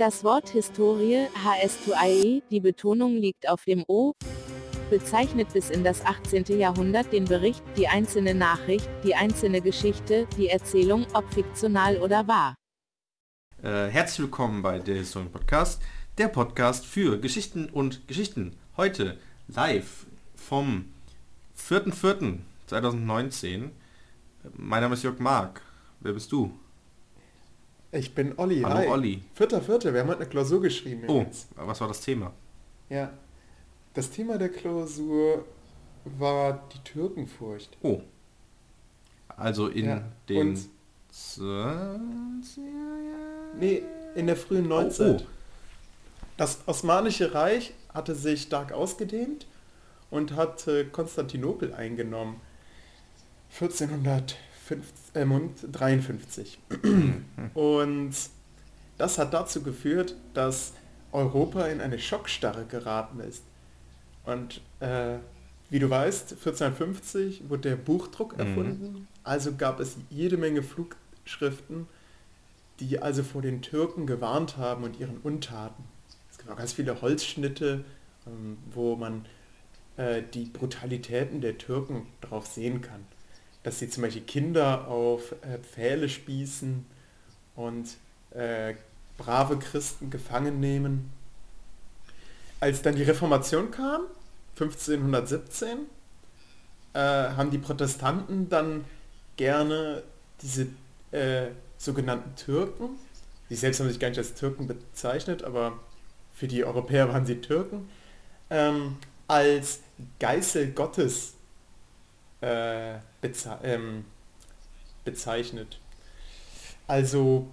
Das Wort Historie, HS2IE, die Betonung liegt auf dem O, bezeichnet bis in das 18. Jahrhundert den Bericht, die einzelne Nachricht, die einzelne Geschichte, die Erzählung, ob fiktional oder wahr. Äh, herzlich willkommen bei der Historien Podcast, der Podcast für Geschichten und Geschichten. Heute live vom 4.4.2019. Mein Name ist Jörg Mark. Wer bist du? Ich bin Olli. Hallo Hi. Olli. Vierter, vierter. Wir haben heute eine Klausur geschrieben. Oh, übrigens. was war das Thema? Ja. Das Thema der Klausur war die Türkenfurcht. Oh. Also in Ja, den und- 20er Jahren? Nee, in der frühen Oh, Neuzeit. oh. Das Osmanische Reich hatte sich stark ausgedehnt und hat äh, Konstantinopel eingenommen. 1453. und das hat dazu geführt, dass Europa in eine Schockstarre geraten ist. Und äh, wie du weißt, 1450 wurde der Buchdruck Mhm. erfunden, also gab es jede Menge Flugschriften, die also vor den Türken gewarnt haben und ihren Untaten. Es gibt auch ganz viele Holzschnitte, ähm, wo man äh, die Brutalitäten der Türken drauf sehen kann. Dass sie zum Beispiel Kinder auf äh, Pfähle spießen und äh, brave Christen gefangen nehmen. Als dann die Reformation kam, 1517, äh, haben die Protestanten dann gerne diese äh, sogenannten Türken, die selbst haben sich gar nicht als Türken bezeichnet, aber für die Europäer waren sie Türken, ähm, als Geißel Gottes äh, beze ähm, bezeichnet. Also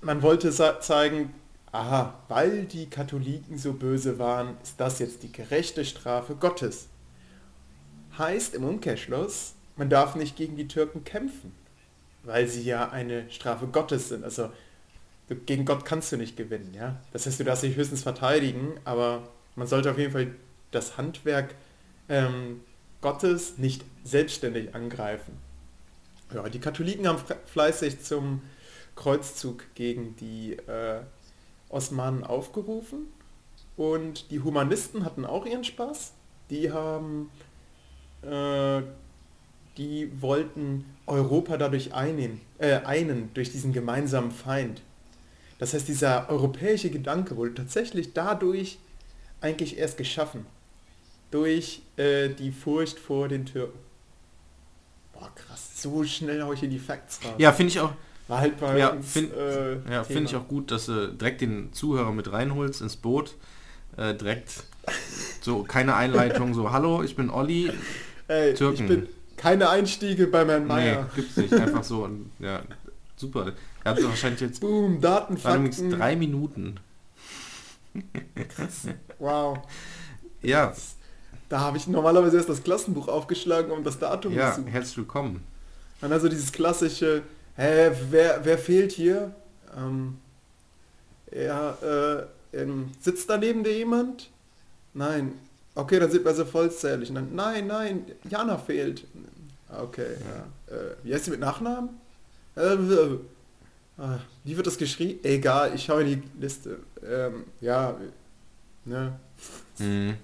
man wollte zeigen, aha, weil die Katholiken so böse waren, ist das jetzt die gerechte Strafe Gottes. Heißt im Umkehrschluss, man darf nicht gegen die Türken kämpfen, weil sie ja eine Strafe Gottes sind. Also gegen Gott kannst du nicht gewinnen, ja. Das heißt, du darfst dich höchstens verteidigen, aber man sollte auf jeden Fall das Handwerk ähm, Gottes nicht selbstständig angreifen. Ja, die Katholiken haben fle- fleißig zum Kreuzzug gegen die äh, Osmanen aufgerufen und die Humanisten hatten auch ihren Spaß. Die haben, äh, die wollten Europa dadurch einen, äh, einen durch diesen gemeinsamen Feind. Das heißt, dieser europäische Gedanke wurde tatsächlich dadurch eigentlich erst geschaffen. Durch äh, die Furcht vor den Türken. Boah, krass. So schnell hau ich hier die Facts raus. Ja, finde ich auch, War halt bei Ja, uns, find- äh, ja, finde ich auch gut, dass du direkt den Zuhörer mit reinholst ins Boot. Äh, direkt so keine Einleitung, so hallo, ich bin Olli. Ey, Türken. ich bin keine Einstiege bei Nee, Meier. gibt's nicht. Einfach so. Und, ja, super. Er hat wahrscheinlich jetzt Boom, Datenfakten. drei Minuten. Wow. Ja, Da habe ich normalerweise erst das Klassenbuch aufgeschlagen, um das Datum ja, zu herzlich willkommen. Und also dieses klassische, hä, wer, wer fehlt hier? Ähm, ja, äh, ähm, sitzt da neben dir jemand? Nein. Okay, dann sind wir so vollzählig. Und dann, nein, nein, Jana fehlt. Okay, ja. Äh, wie heißt sie mit Nachnamen? Äh, äh, wie wird das geschrieben? Egal, ich schaue in die Liste. Ähm, ja, ne? Mhm.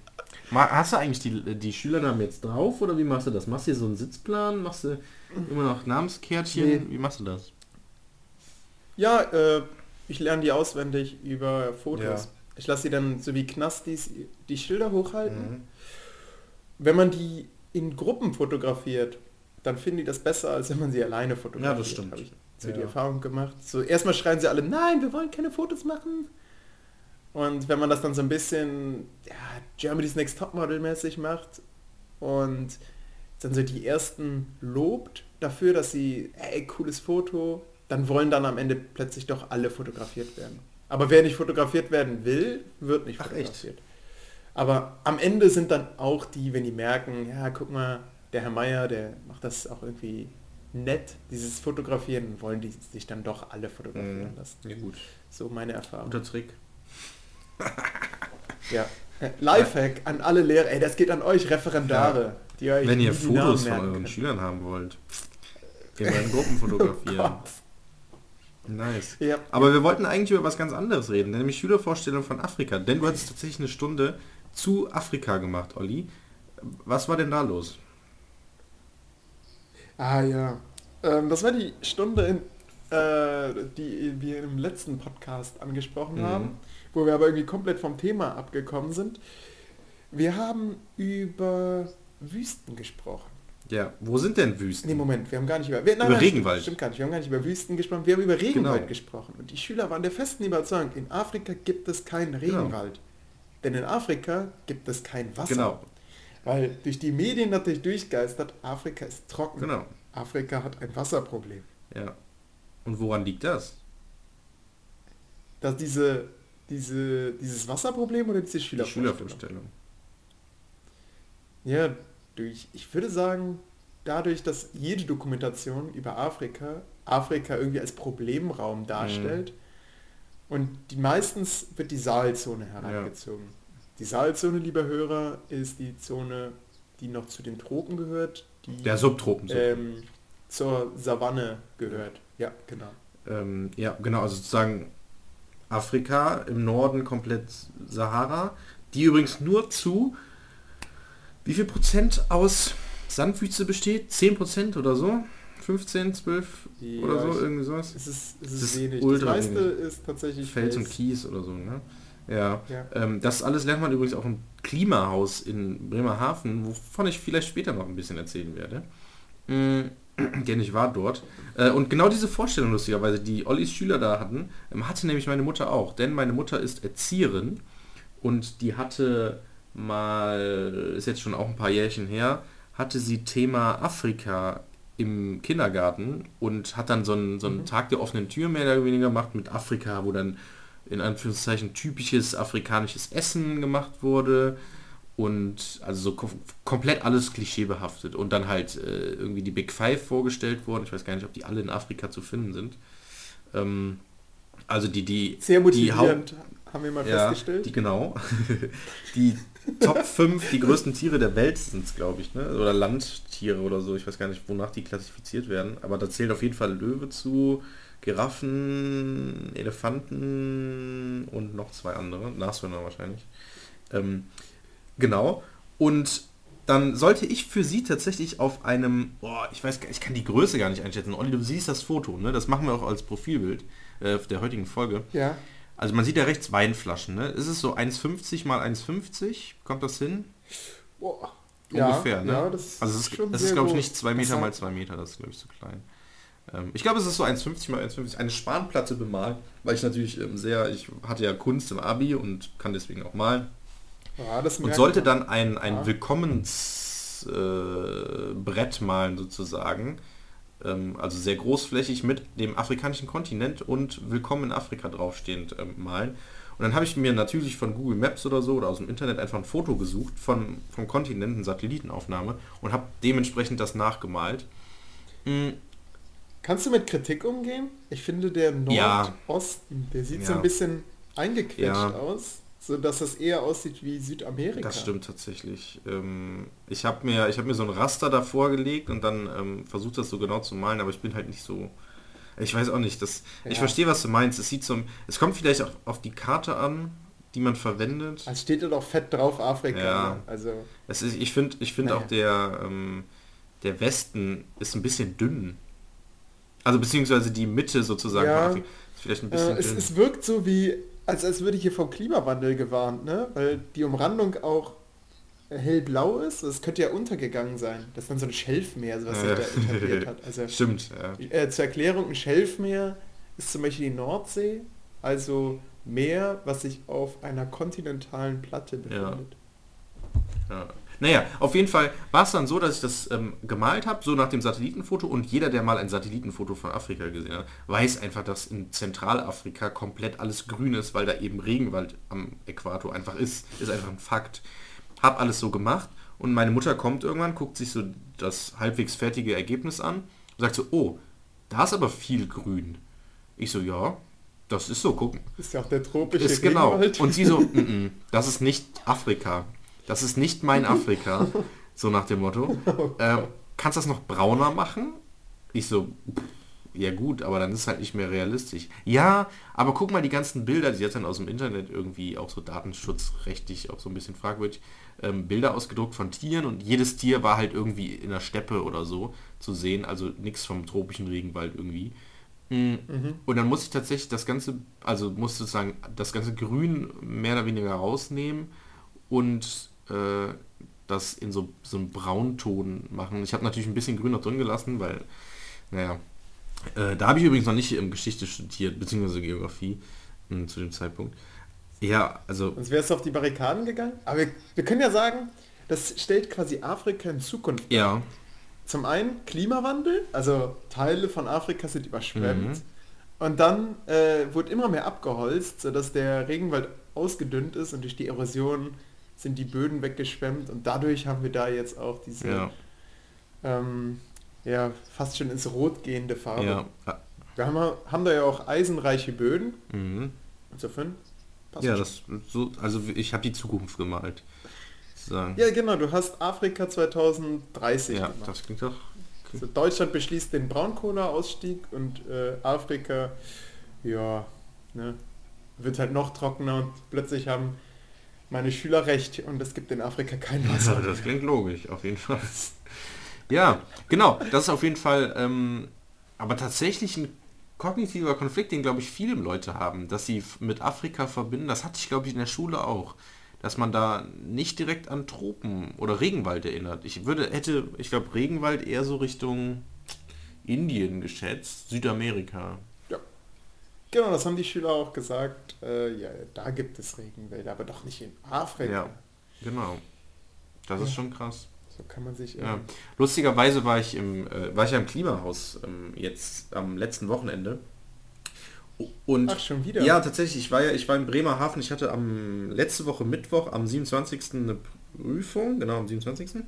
Hast du eigentlich die, die Schülernamen jetzt drauf oder wie machst du das? Machst du hier so einen Sitzplan? Machst du immer noch Namenskärtchen? Nee. Wie machst du das? Ja, äh, ich lerne die auswendig über Fotos. Ja. Ich lasse sie dann so wie Knastis die Schilder hochhalten. Mhm. Wenn man die in Gruppen fotografiert, dann finden die das besser, als wenn man sie alleine fotografiert. Ja, das stimmt. Habe ich so Ja, die. Erfahrung gemacht. So erstmal schreien sie alle, nein, wir wollen keine Fotos machen. Und wenn man das dann so ein bisschen ja, Germany's Next Topmodel mäßig macht und dann so die ersten lobt dafür, dass sie, ey, cooles Foto, dann wollen dann am Ende plötzlich doch alle fotografiert werden. Aber wer nicht fotografiert werden will, wird nicht Ach, fotografiert. Aber am Ende sind dann auch die, wenn die merken, ja, guck mal, der Herr Meier, der macht das auch irgendwie nett, dieses Fotografieren, wollen die sich dann doch alle fotografieren Mhm. lassen. Ja gut. So meine Erfahrung. Guter Trick. Ja. Lifehack an alle Lehrer, ey, das geht an euch Referendare, die euch Wenn ihr Fotos von euren könnt. Schülern haben wollt, ihr in Gruppen fotografieren. Nice. Ja. Aber wir wollten eigentlich über was ganz anderes reden, nämlich Schülervorstellung von Afrika. Denn du hattest tatsächlich eine Stunde zu Afrika gemacht, Olli. Was war denn da los? Ah ja. Ähm, das war die Stunde, in, äh, die wir im letzten Podcast angesprochen Mhm. haben, wo wir aber irgendwie komplett vom Thema abgekommen sind. Wir haben über Wüsten gesprochen. Ja, wo sind denn Wüsten? Nee, Moment, wir haben gar nicht über... Wir, Über Regenwald. Stimmt gar nicht, wir haben gar nicht über Wüsten gesprochen, wir haben über Regenwald Genau. gesprochen. Und die Schüler waren der festen Überzeugung, in Afrika gibt es keinen Genau. Regenwald. Denn in Afrika gibt es kein Wasser. Genau, Weil durch die Medien natürlich durchgeistert, Afrika ist trocken. genau. Afrika hat ein Wasserproblem. Ja. Und woran liegt das? Dass diese, diese, dieses Wasserproblem oder diese Die Schülervorstellung? Schülervorstellung. Ja, durch, ich würde sagen, dadurch, dass jede Dokumentation über Afrika Afrika irgendwie als Problemraum darstellt und die meistens wird die Saalzone herangezogen. Die Saalzone, lieber Hörer, ist die Zone, die noch zu den Tropen gehört, die Der Subtropen. ähm, zur Savanne gehört. Ja, genau. Ähm, ja, genau, also sozusagen Afrika im Norden komplett Sahara, die übrigens nur zu wie viel Prozent aus Sandwüste besteht? 10 Prozent oder so? 15, 12 Ja, oder so, irgendwie sowas? Es ist, es Das ist, ist wenig. ultra das meiste ist tatsächlich Fels und Fels. Kies oder so, ne? Ja. Ja. Ähm, das alles lernt man übrigens auch im Klimahaus in Bremerhaven, wovon ich vielleicht später noch ein bisschen erzählen werde. Mm, Denn ich war dort. Äh, und genau diese Vorstellung lustigerweise, die Ollis Schüler da hatten, ähm, hatte nämlich meine Mutter auch. Denn meine Mutter ist Erzieherin und die hatte mal, ist jetzt schon auch ein paar Jährchen her, hatte sie Thema Afrika im Kindergarten und hat dann so einen, so einen Tag der offenen Tür mehr oder weniger gemacht mit Afrika, wo dann in Anführungszeichen typisches afrikanisches Essen gemacht wurde und also so kom komplett alles klischeebehaftet und dann halt äh, irgendwie die Big Five vorgestellt wurden. Ich weiß gar nicht, ob die alle in Afrika zu finden sind. Ähm, also die, die, Sehr die motivierend, haben wir mal ja, festgestellt. die genau. die Top 5, die größten Tiere der Welt sind es, glaube ich, ne? Oder Landtiere oder so. Ich weiß gar nicht, wonach die klassifiziert werden. Aber da zählt auf jeden Fall Löwe zu, Giraffen, Elefanten und noch zwei andere. Nashörner wahrscheinlich. Ähm, genau. Und dann sollte ich für sie tatsächlich auf einem, boah, ich weiß gar ich kann die Größe gar nicht einschätzen. Olli, du siehst das Foto, ne? Das machen wir auch als Profilbild äh, der heutigen Folge. ja, Also man sieht ja rechts Weinflaschen, ne? Ist es so 1,50 mal 1,50? Kommt das hin? Boah. Ungefähr, ne? Ja, das also es ist, ist sehr glaube ich nicht 2 Das Meter mal 2 Meter, das ist glaube ich zu klein. Ähm, ich glaube es ist so 1,50 mal 1,50. Eine Spanplatte bemalt, weil ich natürlich ähm, sehr, ich hatte ja Kunst im Abi und kann deswegen auch malen. Ja, Und sollte man. dann ein, ein Ja. Willkommensbrett äh, malen sozusagen. Ähm, also sehr großflächig mit dem afrikanischen Kontinent und Willkommen in Afrika draufstehend ähm, malen. Und dann habe ich mir natürlich von Google Maps oder so oder aus dem Internet einfach ein Foto gesucht von, vom Kontinent, eine Satellitenaufnahme und habe dementsprechend das nachgemalt. Mm, Kannst du mit Kritik umgehen? Ich finde der Ja. Nordosten, der sieht so Ja. ein bisschen eingequetscht Ja. aus, so dass es eher aussieht wie Südamerika. Das stimmt tatsächlich. Ähm, ich habe mir, ich hab mir so ein Raster davor gelegt und dann ähm, versucht das so genau zu malen, aber ich bin halt nicht so... Ich weiß auch nicht, das, ich Ja. verstehe, was du meinst. Es sieht so, es kommt vielleicht auch auf die Karte an, die man verwendet. Also steht da doch fett drauf Afrika. Ja. ne? Also Es ist, ich finde, ich finde Naja. auch der, ähm, der Westen ist ein bisschen dünn. Also beziehungsweise die Mitte sozusagen Ja. von Afrika ist vielleicht ein bisschen äh, es, dünn. es wirkt so wie, als, als würde hier vom Klimawandel gewarnt, ne? Weil die Umrandung auch hellblau ist. Es könnte ja untergegangen sein. Das ist dann so ein Schelfmeer, was sich Ja. da etabliert hat. Also Stimmt, ja. Äh, zur Erklärung, ein Schelfmeer ist zum Beispiel die Nordsee, also Meer, was sich auf einer kontinentalen Platte befindet. Ja. Naja, auf jeden Fall war es dann so, dass ich das ähm, gemalt habe, so nach dem Satellitenfoto und jeder, der mal ein Satellitenfoto von Afrika gesehen hat, weiß einfach, dass in Zentralafrika komplett alles grün ist, weil da eben Regenwald am Äquator einfach ist. Ist einfach ein Fakt. Hab alles so gemacht und meine Mutter kommt irgendwann, guckt sich so das halbwegs fertige Ergebnis an und sagt so, oh, da ist aber viel grün. Ich so, ja, das ist so, gucken. Ist ja auch der tropische Ist genau. Regenwald. Und sie so, "Mm, mm, das ist nicht Afrika. Das ist nicht mein Afrika. So nach dem Motto. Ähm, kannst du das noch brauner machen? Ich so, "Pff, ja gut, aber dann ist es halt nicht mehr realistisch. Ja, aber guck mal die ganzen Bilder, die jetzt dann aus dem Internet irgendwie auch so datenschutzrechtlich auch so ein bisschen fragwürdig, ähm, Bilder ausgedruckt von Tieren und jedes Tier war halt irgendwie in der Steppe oder so zu sehen, also nichts vom tropischen Regenwald irgendwie. Mhm. Und dann muss ich tatsächlich das ganze, also muss sozusagen das ganze Grün mehr oder weniger rausnehmen und äh, das in so, so einem Braunton machen. Ich habe natürlich ein bisschen Grün noch drin gelassen, weil, naja, äh, da habe ich übrigens noch nicht im Geschichte studiert, beziehungsweise Geografie mh, hm, zu dem Zeitpunkt. Ja, also... Sonst wärst du auf die Barrikaden gegangen? Aber wir, wir können ja sagen, das stellt quasi Afrika in Zukunft. Ja. Zum einen Klimawandel, also Teile von Afrika sind überschwemmt. Mhm. Und dann äh, wurde immer mehr abgeholzt, sodass der Regenwald ausgedünnt ist und durch die Erosion sind die Böden weggeschwemmt und dadurch haben wir da jetzt auch diese ja. Ähm, ja fast schon ins Rot gehende Farbe. Ja. Wir haben, haben da ja auch eisenreiche Böden. Mhm. Insofern ja, das so, also ich habe die Zukunft gemalt. Sozusagen. Ja, genau, du hast Afrika 2030 Ja, gemacht. das klingt doch... Also Deutschland beschließt den Braunkohleausstieg und äh, Afrika, ja, ne, wird halt noch trockener und plötzlich haben meine Schüler recht und es gibt in Afrika kein Wasser. Ja, das klingt logisch, auf jeden Fall. Ja, genau, das ist auf jeden Fall, ähm, aber tatsächlich ein kognitiver Konflikt, den glaube ich viele Leute haben, dass sie mit Afrika verbinden, das hatte ich glaube ich in der Schule auch, dass man da nicht direkt an Tropen oder Regenwald erinnert. Ich würde, hätte, ich glaube Regenwald eher so Richtung Indien geschätzt, Südamerika. Genau, das haben die Schüler auch gesagt. Äh, ja, da gibt es Regenwälder, aber doch nicht in Afrika. Ja, genau. Das ja. ist schon krass. So kann man sich. Ja. Lustigerweise war ich im, äh, war ich ja im Klimahaus ähm, jetzt am letzten Wochenende. Und Ach, schon wieder? Ja, tatsächlich. Ich war ja, ich war in Bremerhaven. Ich hatte am letzte Woche Mittwoch am 27. eine Prüfung, genau am 27.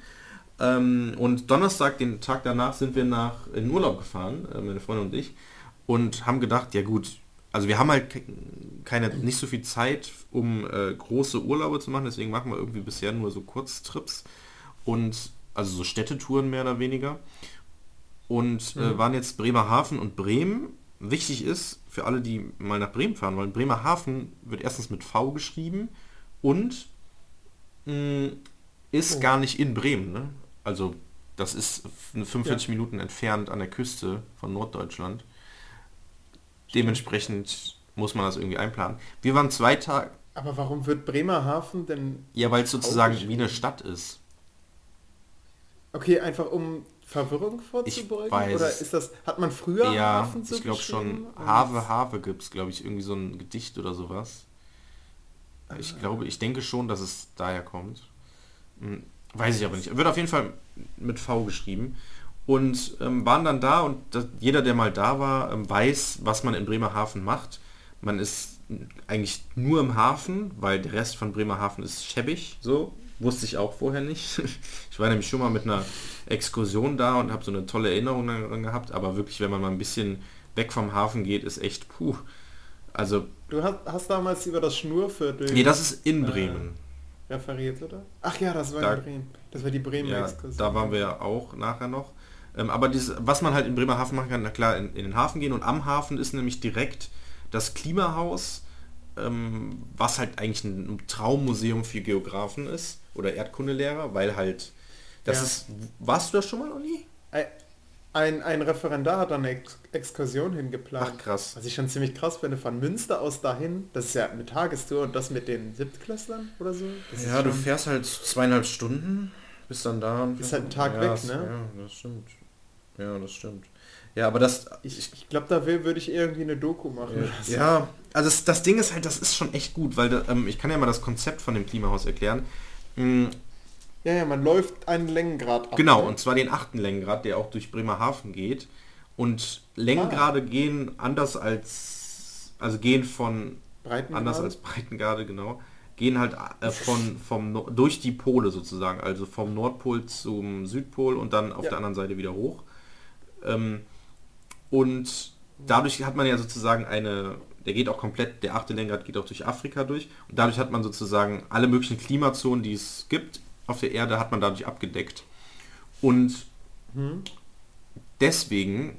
Ähm, und Donnerstag, den Tag danach, sind wir nach in Urlaub gefahren, äh, meine Freundin und ich, und haben gedacht, ja gut, also wir haben halt keine, nicht so viel Zeit, um äh, große Urlaube zu machen, deswegen machen wir irgendwie bisher nur so Kurztrips und also so Städtetouren mehr oder weniger. Und äh, mhm. waren jetzt Bremerhaven und Bremen. Wichtig ist für alle, die mal nach Bremen fahren wollen, Bremerhaven wird erstens mit V geschrieben und mh, mm, ist oh. gar nicht in Bremen. Ne? Also das ist 45 ja. Minuten entfernt an der Küste von Norddeutschland. Dementsprechend muss man das irgendwie einplanen. Wir waren zwei Tage. Aber warum wird Bremerhaven denn... Ja, weil es sozusagen wie eine Stadt ist. Okay, einfach um Verwirrung vorzubeugen? Oder ist das, hat man früher ja, Hafen so ich glaube schon, Have, Have gibt es, glaube ich, irgendwie so ein Gedicht oder sowas. Ich ah. glaube, ich denke schon, dass es daher kommt. Hm, weiß ich aber nicht. Wird auf jeden Fall mit V geschrieben und ähm, waren dann da und das, jeder, der mal da war, ähm, weiß, was man in Bremerhaven macht. Man ist eigentlich nur im Hafen, weil der Rest von Bremerhaven ist schäbig, so wusste ich auch vorher nicht. ich war nämlich schon mal mit einer Exkursion da und habe so eine tolle Erinnerung daran gehabt, aber wirklich, wenn man mal ein bisschen weg vom Hafen geht, ist echt puh. Also du hast, hast damals über das Schnurviertel. Nee, das ist in Bremen. Äh, referiert, oder? Ach ja, das war da, in Bremen. Das war die Bremen ja, Da waren wir ja auch nachher noch. Ähm, aber dieses, was man halt in Bremerhaven machen kann, na klar, in, in, den Hafen gehen und am Hafen ist nämlich direkt das Klimahaus, ähm, was halt eigentlich ein Traummuseum für Geografen ist oder Erdkundelehrer, weil halt, das ja. ist, warst du das schon mal nie? Ein, ein Referendar hat eine Ex Exkursion hingeplant. Ach krass. Was ich schon ziemlich krass finde, von Münster aus dahin, das ist ja eine Tagestour und das mit den Siebtklässlern oder so. ja, du fährst halt zweieinhalb Stunden, bist dann da. Und ist halt ein Tag ja, weg, ne? Ja, das stimmt. Ja, das stimmt. Ja, aber das... Ich, ich glaube, da will, würde ich irgendwie eine Doku machen. Ja, ja also das, das, Ding ist halt, das ist schon echt gut, weil ähm, ich kann ja mal das Konzept von dem Klimahaus erklären. Mhm. Ja, ja, man läuft einen Längengrad ab. Genau, ne? und zwar den achten Längengrad, der auch durch Bremerhaven geht. Und Längengrade ah. gehen anders als, also gehen von, anders als Breitengrade, genau, gehen halt äh, von, vom, durch die Pole sozusagen, also vom Nordpol zum Südpol und dann auf ja. der anderen Seite wieder hoch. Ähm, und dadurch hat man ja sozusagen eine, der geht auch komplett, der achte Lenkrad geht auch durch Afrika durch. Und dadurch hat man sozusagen alle möglichen Klimazonen, die es gibt auf der Erde, hat man dadurch abgedeckt. Und hm. deswegen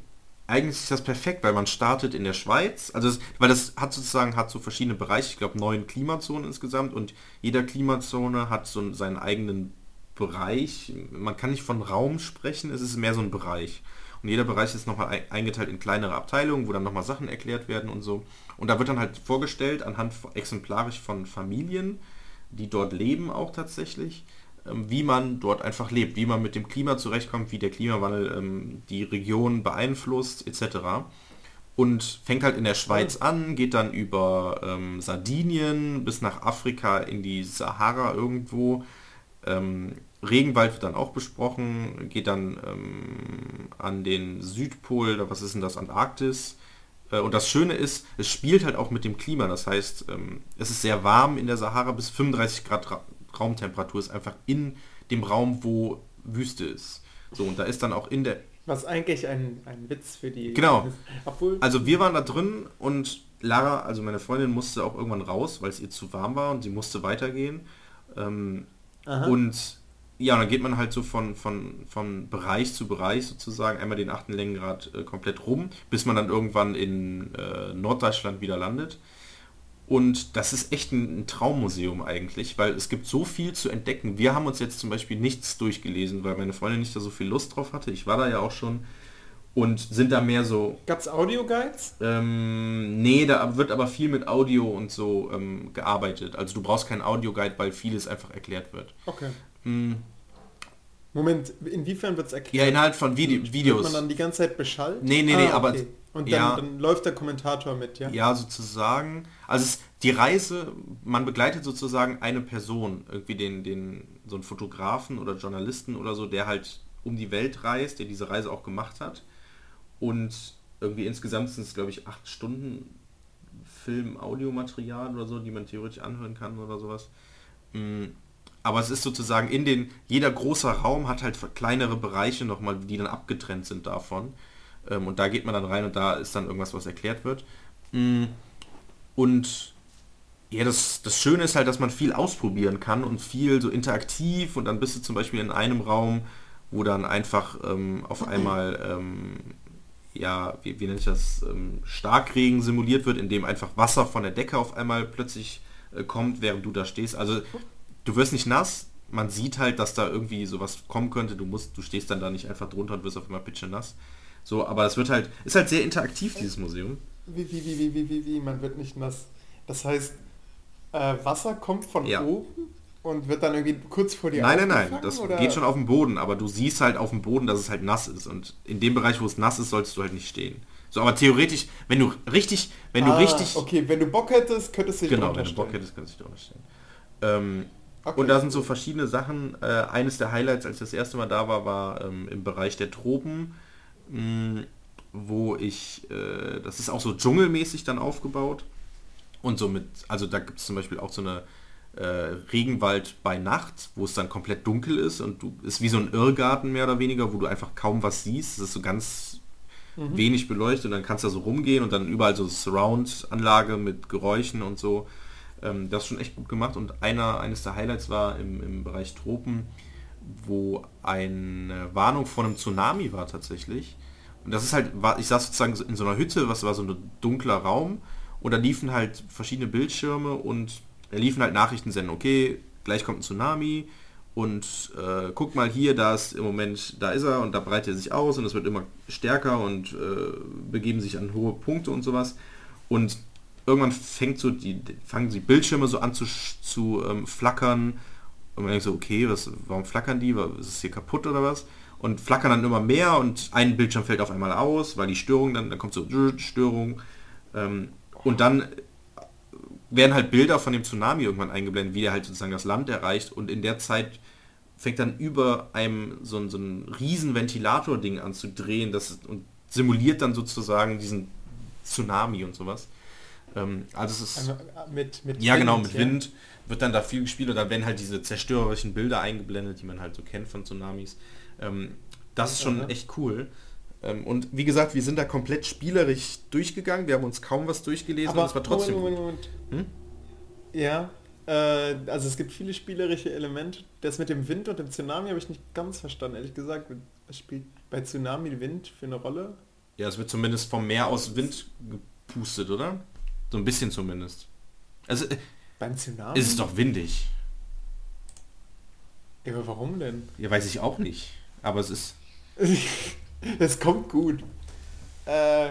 eigentlich ist das perfekt, weil man startet in der Schweiz, also es, weil das hat sozusagen hat so verschiedene Bereiche, ich glaube neun Klimazonen insgesamt und jeder Klimazone hat so seinen eigenen Bereich. Man kann nicht von Raum sprechen, es ist mehr so ein Bereich. Und jeder Bereich ist nochmal eingeteilt in kleinere Abteilungen, wo dann nochmal Sachen erklärt werden und so. Und da wird dann halt vorgestellt, anhand exemplarisch von Familien, die dort leben auch tatsächlich, ähm, wie man dort einfach lebt, wie man mit dem Klima zurechtkommt, wie der Klimawandel ähm, die Region beeinflusst, etc. Und fängt halt in der Schweiz an, geht dann über ähm, Sardinien bis nach Afrika in die Sahara irgendwo. Ähm, Regenwald wird dann auch besprochen, geht dann ähm, an den Südpol, was ist denn das, Antarktis. Äh, und das Schöne ist, es spielt halt auch mit dem Klima. Das heißt, ähm, es ist sehr warm in der Sahara, bis 35 Grad Raumtemperatur ist einfach in dem Raum, wo Wüste ist. So, und da ist dann auch in der... Was eigentlich ein, ein Witz für die... Genau. Obwohl also wir waren da drin und Lara, also meine Freundin, musste auch irgendwann raus, weil es ihr zu warm war und sie musste weitergehen. Ähm, und ja, dann geht man halt so von, von, von Bereich zu Bereich sozusagen, einmal den achten Längengrad äh, komplett rum, bis man dann irgendwann in äh, Norddeutschland wieder landet. Und das ist echt ein, ein, Traummuseum eigentlich, weil es gibt so viel zu entdecken. Wir haben uns jetzt zum Beispiel nichts durchgelesen, weil meine Freundin nicht da so viel Lust drauf hatte. Ich war da ja auch schon und sind da mehr so... Gab es Audio-Guides? Ähm, nee, da wird aber viel mit Audio und so ähm, gearbeitet. Also du brauchst keinen Audio-Guide, weil vieles einfach erklärt wird. Okay. Hm. Moment, inwiefern wird es erklärt? Ja, innerhalb von Vide Videos. Wird man dann die ganze Zeit beschallt? Nee, nee, nee, ah, aber und dann, ja, dann, läuft der Kommentator mit, ja? Ja, sozusagen. Also es, die Reise, man begleitet sozusagen eine Person, irgendwie den, den, so einen Fotografen oder Journalisten oder so, der halt um die Welt reist, der diese Reise auch gemacht hat. Und irgendwie insgesamt sind es, glaube ich, acht Stunden Film, Audiomaterial oder so, die man theoretisch anhören kann oder sowas. Mm, aber es ist sozusagen in den, jeder großer Raum hat halt kleinere Bereiche nochmal, die dann abgetrennt sind davon. Ähm, und da geht man dann rein und da ist dann irgendwas, was erklärt wird. Mm. Und ja, das, das Schöne ist halt, dass man viel ausprobieren kann und viel so interaktiv und dann bist du zum Beispiel in einem Raum, wo dann einfach ähm, auf einmal, ähm, ja, wie, wie nenne ich das, ähm, Starkregen simuliert wird, in dem einfach Wasser von der Decke auf einmal plötzlich äh, kommt, während du da stehst. Also du wirst nicht nass, man sieht halt, dass da irgendwie sowas kommen könnte, du musst, du stehst dann da nicht einfach drunter und wirst auf einmal pitche nass. So, aber es wird halt, ist halt sehr interaktiv, dieses Museum. Wie, wie, wie, wie, wie, wie, wie, man wird nicht nass. Das heißt, äh, Wasser kommt von ja. oben und wird dann irgendwie kurz vor dir Nein, nein, nein, das oder? geht schon auf dem Boden, aber du siehst halt auf dem Boden, dass es halt nass ist und in dem Bereich, wo es nass ist, solltest du halt nicht stehen. So, aber theoretisch, wenn du richtig, wenn ah, du richtig... Okay, wenn du Bock hättest, könntest du dich Genau, wenn du Bock hättest, könntest du dich stellen. Ähm, okay. Und da sind so verschiedene Sachen. Äh, eines der Highlights, als ich das erste Mal da war, war ähm, im Bereich der Tropen mh, wo ich, äh, das ist auch so dschungelmäßig dann aufgebaut. Und so mit, also da gibt es zum Beispiel auch so eine äh, Regenwald bei Nacht, wo es dann komplett dunkel ist und du ist wie so ein Irrgarten mehr oder weniger, wo du einfach kaum was siehst. Das ist so ganz mhm. wenig beleuchtet und dann kannst du da so rumgehen und dann überall so Surround-Anlage mit Geräuschen und so. Ähm, das ist schon echt gut gemacht und einer, eines der Highlights war im, im Bereich Tropen, wo eine Warnung vor einem Tsunami war tatsächlich. Und das ist halt, ich saß sozusagen in so einer Hütte, was war so ein dunkler Raum und da liefen halt verschiedene Bildschirme und da liefen halt Nachrichten senden, okay, gleich kommt ein Tsunami und äh, guck mal hier, da ist im Moment, da ist er und da breitet er sich aus und es wird immer stärker und äh, begeben sich an hohe Punkte und sowas. Und irgendwann fängt so die, fangen die Bildschirme so an zu, zu ähm, flackern und man denkt so, okay, was, warum flackern die? Ist es hier kaputt oder was? und flackern dann immer mehr und ein Bildschirm fällt auf einmal aus, weil die Störung dann, dann kommt so Störung ähm, und dann werden halt Bilder von dem Tsunami irgendwann eingeblendet, wie er halt sozusagen das Land erreicht und in der Zeit fängt dann über einem so ein, so ein riesen Ventilator-Ding an zu drehen das, und simuliert dann sozusagen diesen Tsunami und sowas. Ähm, also es ist... Also, äh, mit, mit ja, genau, Wind, genau, mit ja. Wind wird dann da viel gespielt und dann werden halt diese zerstörerischen Bilder eingeblendet, die man halt so kennt von Tsunamis. Ähm, das ist schon echt cool. Ähm, und wie gesagt, wir sind da komplett spielerisch durchgegangen. Wir haben uns kaum was durchgelesen Aber es war trotzdem. Moment, Moment, Moment. Hm? Ja, äh, also es gibt viele spielerische Elemente. Das mit dem Wind und dem Tsunami habe ich nicht ganz verstanden, ehrlich gesagt. Spielt bei Tsunami Wind für eine Rolle? Ja, es wird zumindest vom Meer aus Wind gepustet, oder? So ein bisschen zumindest. Also äh, Beim Tsunami? ist es doch windig. Ja, aber warum denn? Ja, weiß ich auch nicht. Aber es ist. Es kommt gut. Äh,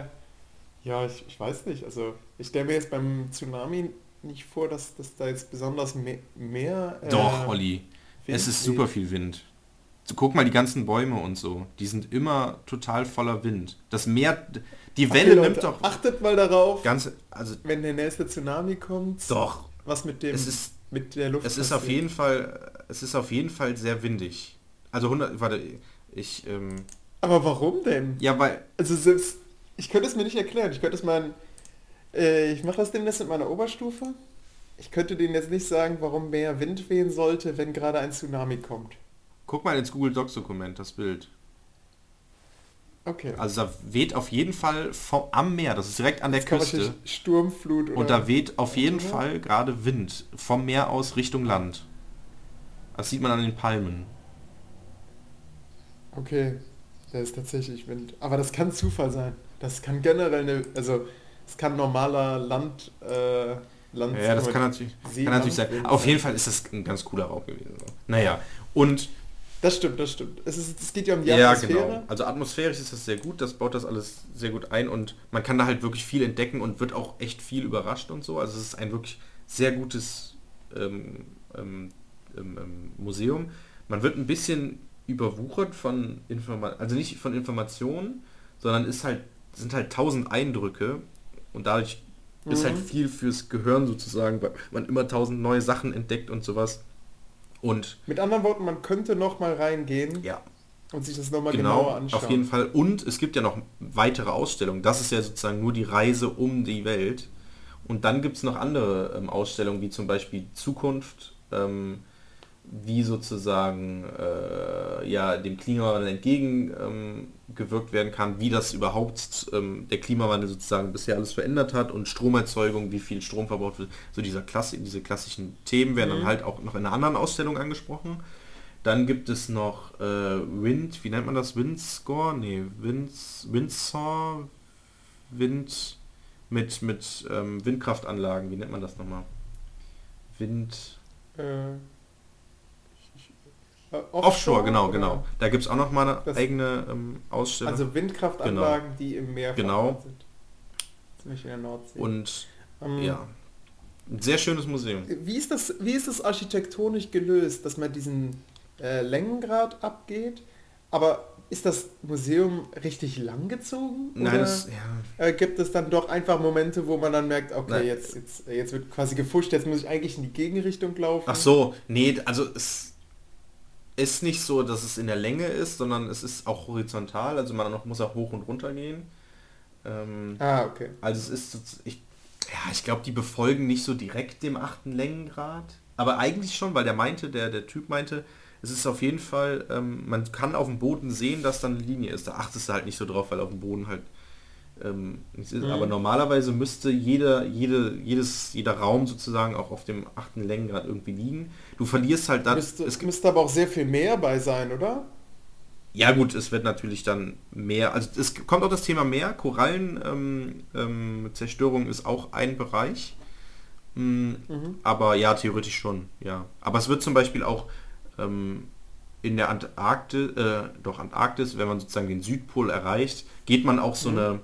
ja, ich, ich weiß nicht. Also ich stelle mir jetzt beim Tsunami nicht vor, dass, dass da jetzt besonders mehr... mehr äh, Doch, Olli. Wind Es ist super viel Wind. So, guck mal die ganzen Bäume und so. Die sind immer total voller Wind. Das Meer, die Okay, Welle Leute, nimmt doch Achtet mal darauf, ganz, also wenn der nächste Tsunami kommt, doch. was mit dem Es ist, mit der Luft es ist auf jeden Fall, es ist auf jeden Fall sehr windig. Also 100, warte, ich, ähm, Aber warum denn? ja, weil, Also selbst, ich könnte es mir nicht erklären. Ich könnte es mal, äh, ich mache das demnächst mit meiner Oberstufe. Ich könnte denen jetzt nicht sagen, warum mehr Wind wehen sollte, wenn gerade ein Tsunami kommt. guck mal ins Google Docs Dokument, das Bild. Okay. Also da weht auf jeden Fall vom, am Meer, das ist direkt an der Jetzt Küste. Sturmflut oder... Und da weht auf jeden Oder? Fall gerade Wind vom Meer aus Richtung Land. Das sieht man an den Palmen. Okay, da ist tatsächlich Wind. Aber das kann Zufall sein. Das kann generell eine, also es kann normaler Land, äh, Land Ja, das kann natürlich, kann natürlich sein. Auf jeden Fall ist das ein ganz cooler Raum gewesen. Naja, und Das stimmt, das stimmt. Es, ist, es geht ja um die ja, Atmosphäre. genau. Also atmosphärisch ist das sehr gut, das baut das alles sehr gut ein und man kann da halt wirklich viel entdecken und wird auch echt viel überrascht und so. Also es ist ein wirklich sehr gutes ähm, ähm, ähm, ähm, Museum. Man wird ein bisschen überwuchert von Informationen, also nicht von Informationen, sondern ist halt, sind halt tausend Eindrücke und dadurch ist halt Mhm. viel fürs Gehirn sozusagen, weil man immer tausend neue Sachen entdeckt und sowas. Und Mit anderen Worten, man könnte noch mal reingehen ja, und sich das noch mal genau, genauer anschauen. auf jeden Fall. Und es gibt ja noch weitere Ausstellungen. Das ist ja sozusagen nur die Reise um die Welt. Und dann gibt es noch andere ähm, Ausstellungen, wie zum Beispiel Zukunft, ähm, wie sozusagen äh, ja, dem Klimawandel entgegengewirkt ähm, werden kann, wie das überhaupt ähm, der Klimawandel sozusagen bisher alles verändert hat und Stromerzeugung, wie viel Strom verbraucht wird. So dieser Klassi diese klassischen Themen werden Mhm. dann halt auch noch in einer anderen Ausstellung angesprochen. Dann gibt es noch äh, Wind, wie nennt man das? Windscore? Nee, Winds, Windsor, Wind mit, mit ähm, Windkraftanlagen, wie nennt man das nochmal? Wind... Äh, äh, Offshore, genau, oder? genau. Da gibt es auch noch mal eine Das- eigene ähm, Ausstellung. Also Windkraftanlagen, die im Meer Genau. sind. Ziemlich in der Nordsee. Und Ähm, ja, ein sehr schönes Museum. Wie ist das, wie ist das architektonisch gelöst, dass man diesen äh, Längengrad abgeht? Aber ist das Museum richtig langgezogen? Nein, oder das, ja, äh, gibt es dann doch einfach Momente, wo man dann merkt, okay, Nein. jetzt, jetzt, jetzt wird quasi gefuscht, jetzt muss ich eigentlich in die Gegenrichtung laufen? Ach so, nee, also es ist nicht so, dass es in der Länge ist, sondern es ist auch horizontal, also man muss auch hoch und runter gehen. Ähm, Ah, okay. Also es ist, ich, ja, ich glaube, die befolgen nicht so direkt dem achten Längengrad, aber eigentlich schon, weil der meinte, der, der Typ meinte, es ist auf jeden Fall, ähm, man kann auf dem Boden sehen, dass da eine Linie ist. Da achtest du halt nicht so drauf, weil auf dem Boden halt ähm. Mhm. Aber normalerweise müsste jeder, jede, jedes, jeder Raum sozusagen auch auf dem achten Längengrad irgendwie liegen. Du verlierst halt dann. Müsste, es müsste aber auch sehr viel mehr bei sein, oder? ja gut, es wird natürlich dann mehr, also es kommt auch das Thema mehr, Korallen, ähm, ähm, ist auch ein Bereich. Mm, Mhm. Aber ja, theoretisch schon, ja. Aber es wird zum Beispiel auch ähm, in der Antarktis, äh, doch Antarktis, wenn man sozusagen den Südpol erreicht, geht man auch so Mhm. eine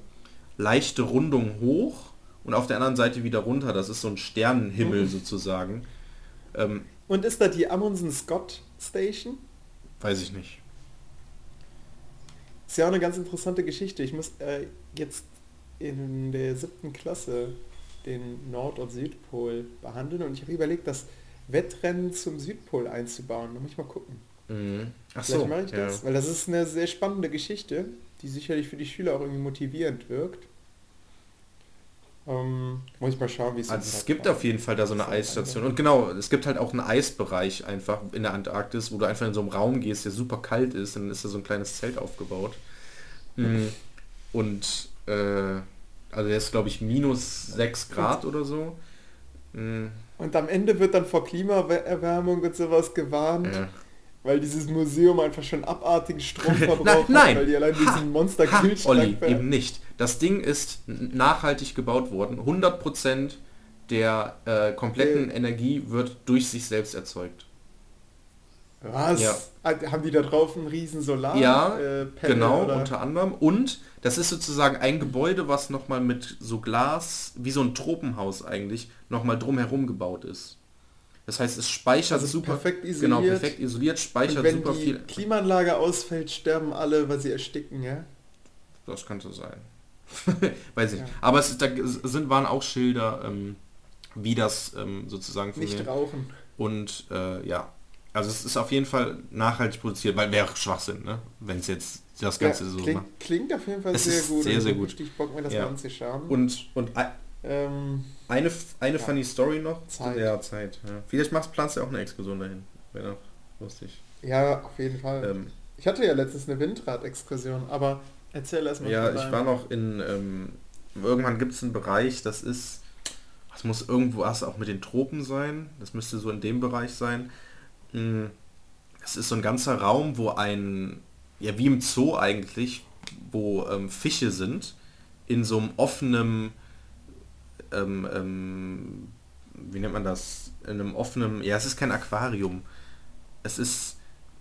leichte Rundung hoch und auf der anderen Seite wieder runter. Das ist so ein Sternenhimmel Mhm. sozusagen. Ähm, Und ist da die Amundsen Scott Station? weiß ich nicht. Ist ja auch eine ganz interessante Geschichte. Ich muss äh, jetzt in der siebten Klasse den Nord- und Südpol behandeln und ich habe überlegt, das Wettrennen zum Südpol einzubauen. Da muss ich mal gucken. Mhm. Ach Vielleicht so, mache ich ja. das, weil das ist eine sehr spannende Geschichte, die sicherlich für die Schüler auch irgendwie motivierend wirkt. Ähm, muss ich mal schauen, wie es Also es gibt Zeitplan- auf jeden Fall da so eine Eisstation. Und genau, es gibt halt auch einen Eisbereich einfach in der Antarktis, wo du einfach in so einem Raum gehst, der super kalt ist, und dann ist da so ein kleines Zelt aufgebaut. Mhm. Und äh, also der ist glaube ich minus 6 Grad oder so. Mhm. Und am Ende wird dann vor Klimaerwärmung und sowas gewarnt. Ja. Weil dieses Museum einfach schon abartigen Strom nein, verbraucht nein. hat, weil die allein Ha, diesen monster ha, Olli, eben nicht. Das Ding ist nachhaltig gebaut worden. 100% der äh, kompletten Äh. Energie wird durch sich selbst erzeugt. Was? Ja. Ah, Haben die da drauf einen riesen Solar? Ja, äh, Panel, genau, oder? unter anderem. Und das ist sozusagen ein Gebäude, was nochmal mit so Glas, wie so ein Tropenhaus eigentlich, nochmal drumherum gebaut ist. Das heißt, es speichert Also super. perfekt Genau, isoliert. perfekt isoliert, speichert wenn super die viel. Klimaanlage ausfällt, sterben alle, weil sie ersticken, ja? Das könnte sein. Weiß ich. Ja. nicht. Aber es da sind, waren auch Schilder, ähm, wie das ähm, sozusagen Nicht rauchen. Und äh, ja, also es ist auf jeden Fall nachhaltig produziert, weil wäre Schwachsinn, ne? Wenn es jetzt das Ganze ja, so klingt, macht. klingt auf jeden Fall Es sehr gut. sehr, sehr gut. Richtig Bock, mir das Ja. mal anzuschauen. Und, und ähm, eine, eine Ja. funny Story noch. Zeit. Ja, Zeit. Ja. Vielleicht machst, planst du ja auch eine Exkursion dahin. Wäre doch lustig. ja, auf jeden Fall. Ähm, Ich hatte ja letztens eine Windrad-Exkursion, aber erzähl erst mal. ja, ich war noch in, ähm, irgendwann gibt es einen Bereich, das ist, das muss irgendwo erst auch mit den Tropen sein, das müsste so in dem Bereich sein. Es ist so ein ganzer Raum, wo ein, ja wie im Zoo eigentlich, wo ähm, Fische sind, in so einem offenen, ähm, ähm, wie nennt man das, in einem offenen, ja es ist kein Aquarium, es ist,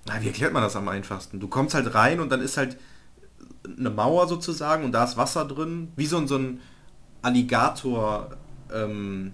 na, wie erklärt man das am einfachsten? Du kommst halt rein und dann ist halt eine Mauer sozusagen und da ist Wasser drin, wie so ein, so ein Alligator. Ähm,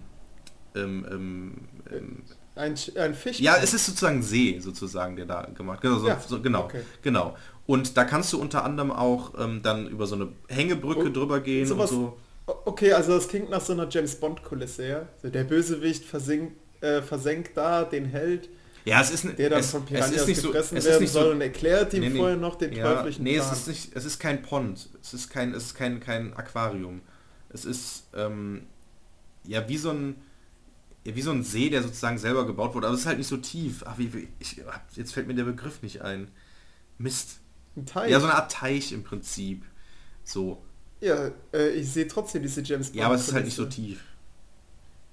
ähm, ähm, ähm, Ein, ein Fisch. ja, es ist sozusagen ein See sozusagen, der da gemacht genau, so, Ja, so, genau, okay. genau. Und da kannst du unter anderem auch ähm, dann über so eine Hängebrücke Und drüber gehen und so. Okay, also das klingt nach so einer James Bond-Kulisse, ja? So der Bösewicht versinkt, äh, versenkt da den Held, Ja, es ist, n- der dann es, von es Piranhas ist nicht so, gefressen es werden nicht soll so, und erklärt ihm Nee, nee. vorher noch den ja, teuflischen nee, es Plan. ist nicht, es ist kein Pond, es ist kein, es ist kein, kein Aquarium. Es ist ähm, ja wie so ein wie so ein See, der sozusagen selber gebaut wurde, aber es ist halt nicht so tief. Ach, wie, wie ich, jetzt fällt mir der Begriff nicht ein. Mist. Ein Teich. Ja, so eine Art Teich im Prinzip. So. Ja, äh, ich sehe trotzdem diese James Bond. Ja, aber es ist halt nicht so tief.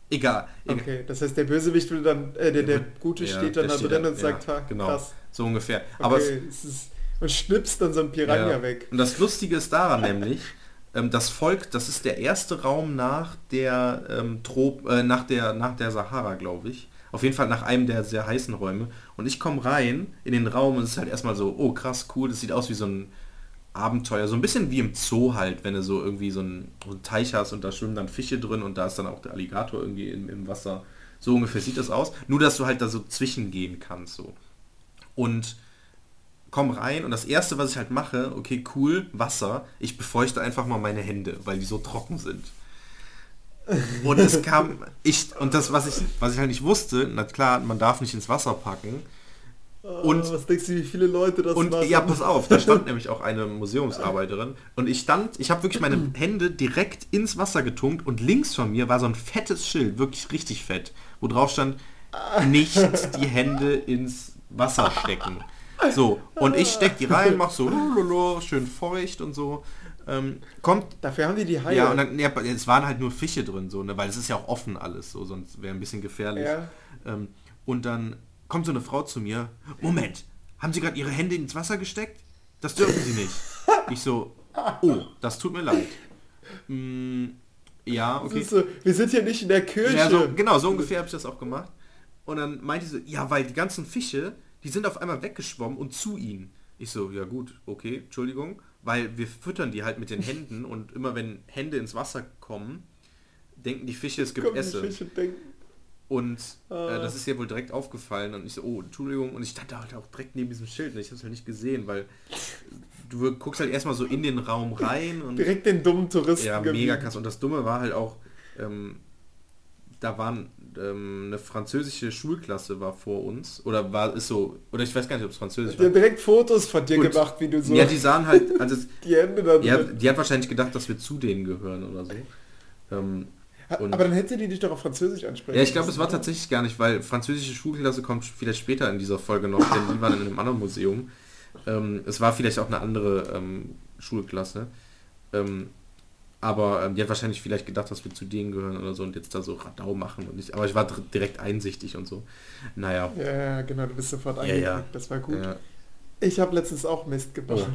Egal. egal. Okay, das heißt, der Bösewicht will dann, äh, der, der Gute ja, steht dann da drin und sagt, ha, genau. krass. So ungefähr. Aber es, Okay, es ist, und schnipst dann so ein Piranha Ja. weg. Und das Lustige ist daran nämlich, ähm, das Volk, das ist der erste Raum nach der ähm, Trop, äh, nach der nach der Sahara, glaube ich. Auf jeden Fall nach einem der sehr heißen Räume. Und ich komme rein in den Raum und es ist halt erstmal so, oh krass, cool, das sieht aus wie so ein Abenteuer. So ein bisschen wie im Zoo halt, wenn du so irgendwie so einen, so einen Teich hast und da schwimmen dann Fische drin und da ist dann auch der Alligator irgendwie im, im Wasser. So ungefähr sieht das aus. Nur, dass du halt da so zwischengehen kannst. So. Und komm rein und das erste, was ich halt mache, okay, cool, Wasser, ich befeuchte einfach mal meine Hände, weil die so trocken sind. Und es kam, ich, und das, was ich, was ich halt nicht wusste, na klar, man darf nicht ins Wasser packen. Und- Oh, was denkst du, wie viele Leute das Und machen? ja, pass auf, da stand nämlich auch eine Museumsarbeiterin und ich stand, ich habe wirklich meine Hände direkt ins Wasser getunkt und links von mir war so ein fettes Schild, wirklich richtig fett, wo drauf stand, nicht die Hände ins Wasser stecken. So, und ich steck die rein, mach so lululu, schön feucht und so. Ähm, kommt Dafür haben die die Haie. ja, und dann, ja, es waren halt nur Fische drin, so, ne, weil es ist ja auch offen alles, so, sonst wäre ein bisschen gefährlich. Ja. Ähm, und dann kommt so eine Frau zu mir, Moment, haben Sie gerade Ihre Hände ins Wasser gesteckt? Das dürfen Sie nicht. Ich so, oh, das tut mir leid. Mm, ja, okay. so, wir sind hier nicht in der Kirche. Ja, so, genau, so ungefähr habe ich das auch gemacht. Und dann meinte sie so, ja, weil die ganzen Fische, die sind auf einmal weggeschwommen und zu ihnen. Ich so, ja gut, okay, Entschuldigung, weil wir füttern die halt mit den Händen und immer wenn Hände ins Wasser kommen, denken die Fische, es gibt Essen. Und äh, Ah. das ist ihr wohl direkt aufgefallen und ich so, oh, Entschuldigung. Und ich stand da halt auch direkt neben diesem Schild und ich habe es halt nicht gesehen, weil du guckst halt erstmal so in den Raum rein und direkt den dummen Touristen ja, mega krass. Und das Dumme war halt auch, ähm, da waren ähm, eine französische Schulklasse war vor uns oder war ist so oder ich weiß gar nicht, ob es französisch Die haben war. direkt Fotos von dir Und- gemacht, wie du so Ja, die sahen halt, also die Hände da ja, die hat wahrscheinlich gedacht, dass wir zu denen gehören oder so. Ähm, und- Aber dann hätte die dich doch auf Französisch ansprechen Ja, ich glaube, es war tatsächlich gar nicht, weil französische Schulklasse kommt vielleicht später in dieser Folge noch, denn die waren in einem anderen Museum. Ähm, es war vielleicht auch eine andere ähm, Schulklasse. Ähm, Aber ähm, die hat wahrscheinlich vielleicht gedacht, dass wir zu denen gehören oder so und jetzt da so Radau machen und ich, aber ich war direkt einsichtig und so. Naja. Ja, ja genau, du bist sofort Ja, angeklickt, ja. das war gut. Ja. Ich habe letztens auch Mist gebaut.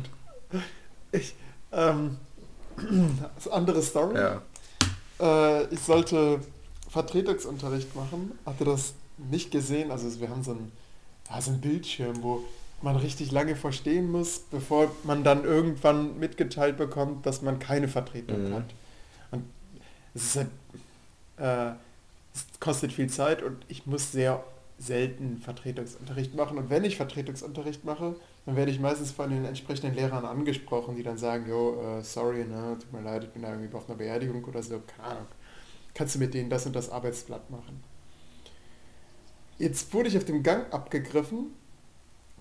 Ich, ähm, das andere Story. ja. Äh, ich sollte Vertretungsunterricht machen, hatte das nicht gesehen. Also wir haben so ein, ja, so ein Bildschirm, wo man richtig lange verstehen muss, bevor man dann irgendwann mitgeteilt bekommt, dass man keine Vertretung Mhm. hat. Und es halt, äh, es kostet viel Zeit und ich muss sehr selten Vertretungsunterricht machen. Und wenn ich Vertretungsunterricht mache, dann werde ich meistens von den entsprechenden Lehrern angesprochen, die dann sagen, jo, äh, sorry, ne, tut mir leid, ich bin da irgendwie auf einer Beerdigung oder so, keine Ahnung. Kannst du mit denen das und das Arbeitsblatt machen? Jetzt wurde ich auf dem Gang abgegriffen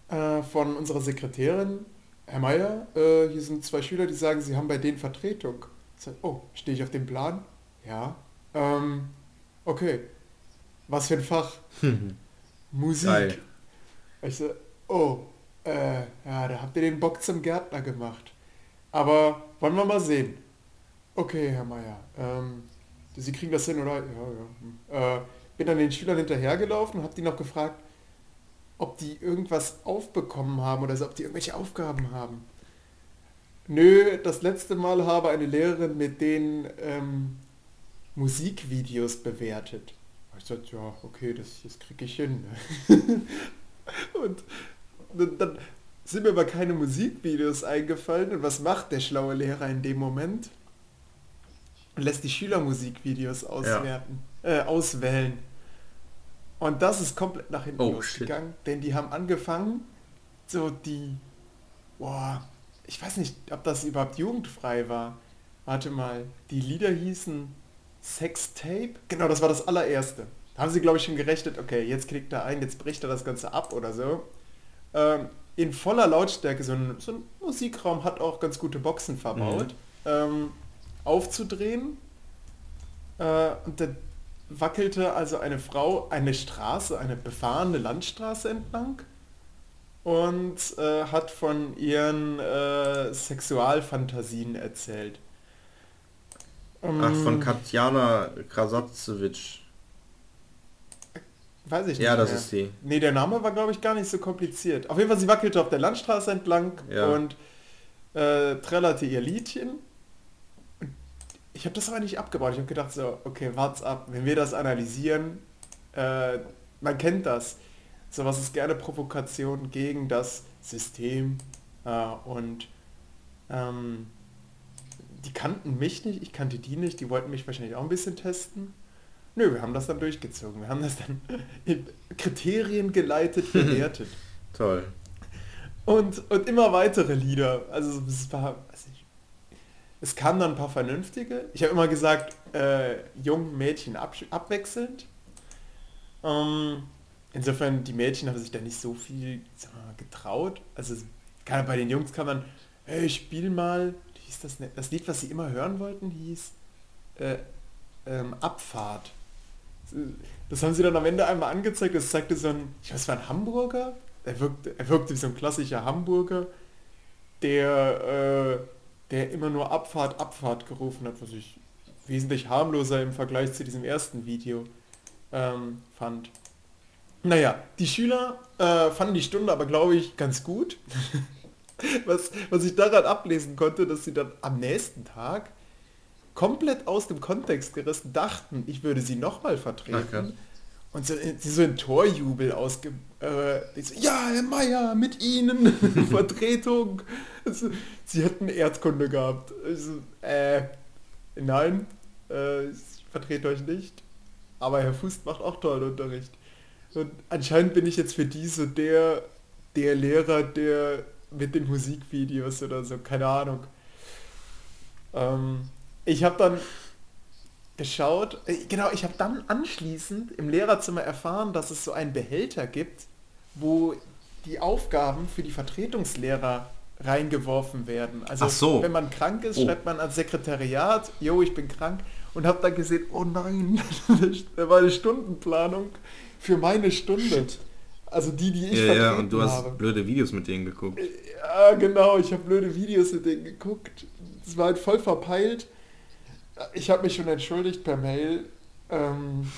äh, von unserer Sekretärin, Herr Meier, äh, hier sind zwei Schüler, die sagen, sie haben bei denen Vertretung. Ich sag, oh, stehe ich auf dem Plan? Ja. Ähm, okay. Was für ein Fach? Musik. Geil. Ich so, oh, äh, ja, da habt ihr den Bock zum Gärtner gemacht. Aber wollen wir mal sehen. Okay, Herr Meier, ähm, Sie kriegen das hin, oder? Ja, ja. Hm. Äh, bin dann den Schülern hinterhergelaufen und habe die noch gefragt, ob die irgendwas aufbekommen haben oder so, ob die irgendwelche Aufgaben haben. Nö, das letzte Mal habe eine Lehrerin mit denen ähm, Musikvideos bewertet. Ich sagte, ja, okay, das, das kriege ich hin. und dann, sind mir aber keine Musikvideos eingefallen. Und was macht der schlaue Lehrer in dem Moment? Lässt die Schüler Musikvideos auswerten, äh, auswählen. Und das ist komplett nach hinten Oh, losgegangen, denn die haben angefangen, so die, boah, ich weiß nicht, ob das überhaupt jugendfrei war. Warte mal, die Lieder hießen Sextape? Genau, das war das allererste. Da haben sie, glaube ich, schon gerechnet, okay, jetzt klickt er ein, jetzt bricht er das Ganze ab oder so. Ähm, in voller Lautstärke, so ein, so ein Musikraum hat auch ganz gute Boxen verbaut, ähm, aufzudrehen. Äh, und da wackelte also eine Frau eine Straße, eine befahrene Landstraße entlang und äh, hat von ihren äh, Sexualfantasien erzählt. Ach, von Ähm, Katjana Krasavcevic. Weiß ich nicht. Ja, das mehr. ist die. Nee, der Name war, glaube ich, gar nicht so kompliziert. Auf jeden Fall, sie wackelte auf der Landstraße entlang Ja. und äh, trällerte ihr Liedchen. Ich habe das aber nicht abgebaut. Ich habe gedacht so, okay, wart's ab. Wenn wir das analysieren, äh, man kennt das. Sowas ist gerne Provokation gegen das System. Äh, und ähm, die kannten mich nicht, ich kannte die nicht. Die wollten mich wahrscheinlich auch ein bisschen testen. Nö, wir haben das dann durchgezogen. Wir haben das dann in Kriterien geleitet bewertet. Toll. Und, und immer weitere Lieder. Also es war, ich, es kamen dann ein paar vernünftige. Ich habe immer gesagt, äh, Jungen, Mädchen absch- abwechselnd. Ähm, insofern, die Mädchen haben sich da nicht so viel mal, getraut. Also kann, bei den Jungs kann man, hey, spiel mal, hieß das, das Lied, was sie immer hören wollten, hieß äh, ähm, Abfahrt. Das haben sie dann am Ende einmal angezeigt. Das zeigte so ein, ich weiß, war ein Hamburger. Er wirkte, er wirkte wie so ein klassischer Hamburger, der, äh, der immer nur Abfahrt, Abfahrt gerufen hat, was ich wesentlich harmloser im Vergleich zu diesem ersten Video ähm, fand. Naja, die Schüler äh, fanden die Stunde aber, glaube ich, ganz gut. was, was ich daran ablesen konnte, dass sie dann am nächsten Tag komplett aus dem Kontext gerissen dachten, ich würde sie nochmal vertreten. Okay. Und so, sie so in Torjubel ausge... Äh, so, ja, Herr Meier, mit Ihnen, Vertretung. Also, sie hätten Erdkunde gehabt. Also, äh, nein, äh, ich vertrete euch nicht. Aber Herr Fuß macht auch tollen Unterricht. Und anscheinend bin ich jetzt für diese der, der Lehrer, der mit den Musikvideos oder so, keine Ahnung. Ähm, ich habe dann geschaut, äh, genau, ich habe dann anschließend im Lehrerzimmer erfahren, dass es so einen Behälter gibt, wo die Aufgaben für die Vertretungslehrer reingeworfen werden. Also Ach so. wenn man krank ist, Oh. schreibt man ans Sekretariat, jo, ich bin krank und habe dann gesehen, oh nein, da war eine Stundenplanung für meine Stunde. Also die, die ich Ja, vertreten ja, und du hast habe. blöde Videos mit denen geguckt. Ja, genau, ich habe blöde Videos mit denen geguckt. Es war halt voll verpeilt. Ich habe mich schon entschuldigt per Mail. Ähm,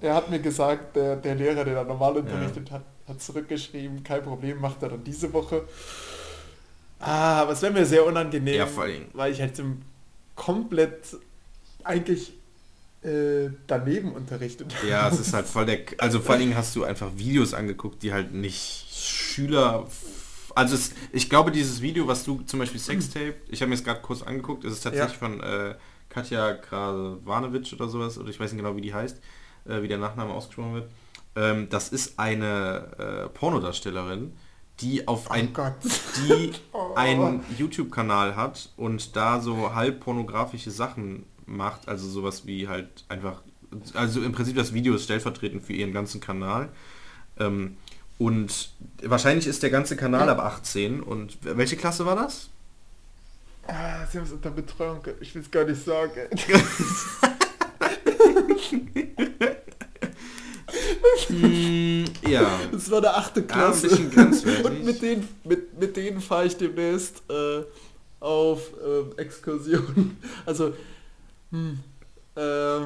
er hat mir gesagt, der, der Lehrer, der da normal unterrichtet ja. hat, hat zurückgeschrieben, kein Problem, macht er dann diese Woche. Ah, aber es wäre mir sehr unangenehm, ja, vor allem. weil ich halt komplett eigentlich äh, daneben unterrichtet Ja, es ist halt voll der... Also vor allem hast du einfach Videos angeguckt, die halt nicht Schüler... Also es, ich glaube, dieses Video, was du zum Beispiel Sextape, ich habe mir es gerade kurz angeguckt, ist es tatsächlich ja. von äh, Katja Krasavanowitsch oder sowas, oder ich weiß nicht genau, wie die heißt, äh, wie der Nachname ausgesprochen wird. Ähm, das ist eine äh, Pornodarstellerin, die auf ein, oh die oh. einen YouTube-Kanal hat und da so halb pornografische Sachen macht, also sowas wie halt einfach, also im Prinzip das Video ist stellvertretend für ihren ganzen Kanal. Ähm, und wahrscheinlich ist der ganze Kanal ab 18 und welche Klasse war das? Ah, sie haben es unter Betreuung, ich will es gar nicht sagen. hm, ja. Das war der achte Klasse. Ja, und mit denen, mit, mit denen fahre ich demnächst äh, auf äh, Exkursionen. Also, hm, äh,